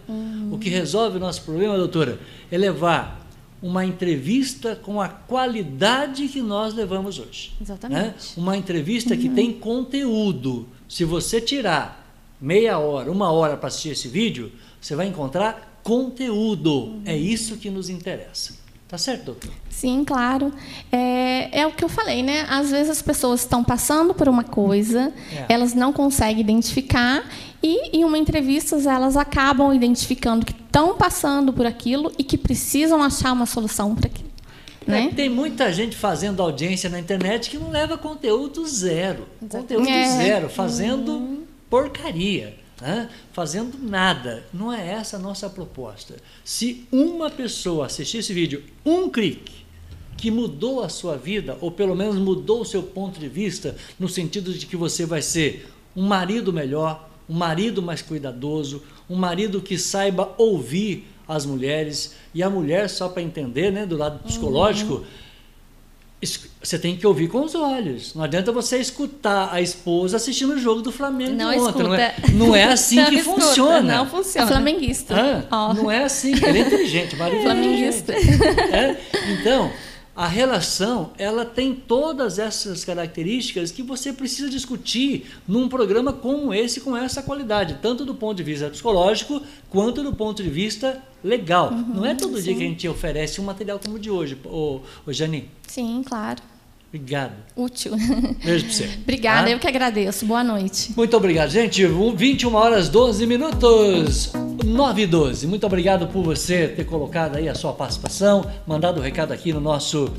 Speaker 1: O que resolve o nosso problema, doutora, é levar uma entrevista com a qualidade que nós levamos hoje.
Speaker 2: Exatamente.
Speaker 1: né? Uma entrevista que tem conteúdo. Se você tirar meia hora, uma hora para assistir esse vídeo, você vai encontrar conteúdo. É isso que nos interessa. Tá certo, doutor?
Speaker 3: Sim, claro. É, é o que eu falei, né? Às vezes as pessoas estão passando por uma coisa,
Speaker 1: É.
Speaker 3: elas não conseguem identificar e em uma entrevista elas acabam identificando que estão passando por aquilo e que precisam achar uma solução para aquilo. Né?
Speaker 1: É, tem muita gente fazendo audiência na internet que não leva conteúdo zero. Conteúdo
Speaker 3: É.
Speaker 1: zero, fazendo porcaria, né? fazendo nada. Não é essa a nossa proposta. Se uma pessoa assistir esse vídeo, um clique, que mudou a sua vida, ou pelo menos mudou o seu ponto de vista, no sentido de que você vai ser um marido melhor, um marido mais cuidadoso, um marido que saiba ouvir as mulheres, e a mulher, só para entender, né, do lado psicológico, uhum você tem que ouvir com os olhos. Não adianta você escutar a esposa assistindo o jogo do Flamengo
Speaker 2: não
Speaker 1: ontem. Não é, não é assim
Speaker 2: não
Speaker 1: que
Speaker 2: escuta,
Speaker 1: funciona.
Speaker 2: Não funciona.
Speaker 3: É flamenguista.
Speaker 1: Ah, oh. Não é assim. Ele é inteligente. Marido é
Speaker 3: flamenguista.
Speaker 1: É? Então, a relação, ela tem todas essas características que você precisa discutir num programa como esse, com essa qualidade, tanto do ponto de vista psicológico, quanto do ponto de vista legal. Uhum, Não é todo sim. dia que a gente oferece um material como o de hoje, ô, ô Jani.
Speaker 3: Sim, claro.
Speaker 1: Obrigado.
Speaker 3: Útil.
Speaker 1: Beijo pra você.
Speaker 3: Obrigada, tá? eu que agradeço. Boa noite.
Speaker 1: Muito obrigado, gente. 21 horas 12 minutos. 9 e 12. Muito obrigado por você ter colocado aí a sua participação, mandado o um recado aqui no nosso,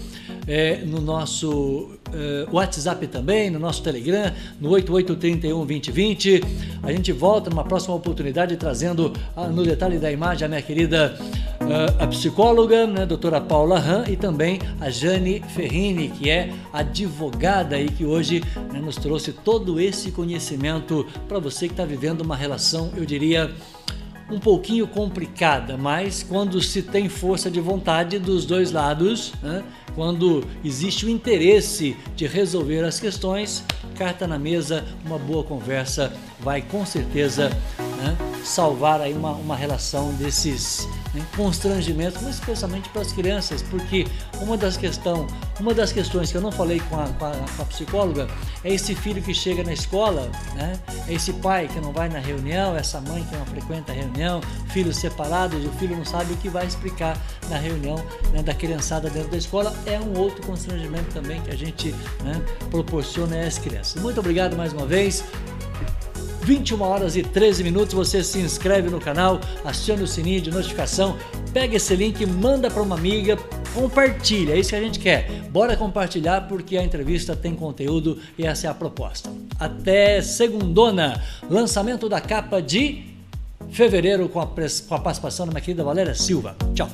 Speaker 1: é, no nosso é, WhatsApp também, no nosso Telegram, no 88312020. A gente volta numa próxima oportunidade trazendo ah, no detalhe da imagem a minha querida uh, a psicóloga, né, doutora Paula Han, e também a Jane Ferrini, que é advogada e que hoje né, nos trouxe todo esse conhecimento para você que está vivendo uma relação, eu diria, um pouquinho complicada, mas quando se tem força de vontade dos dois lados, né, quando existe o interesse de resolver as questões, carta na mesa, uma boa conversa vai com certeza né, salvar aí uma, uma relação desses né, constrangimentos, mas especialmente para as crianças, porque uma das, questão, uma das questões que eu não falei com a, com a, com a psicóloga é esse filho que chega na escola, né, é esse pai que não vai na reunião, essa mãe que não frequenta a reunião, filhos separados, o filho não sabe o que vai explicar na reunião né, da criançada dentro da escola, é um outro constrangimento também que a gente né, proporciona às crianças. Muito obrigado mais uma vez. 21 horas e 13 minutos. Você se inscreve no canal, acione o sininho de notificação, pega esse link, manda para uma amiga, compartilha. É isso que a gente quer. Bora compartilhar porque a entrevista tem conteúdo e essa é a proposta. Até segundona, lançamento da capa de fevereiro com a, com a participação da minha querida Valéria Silva. Tchau.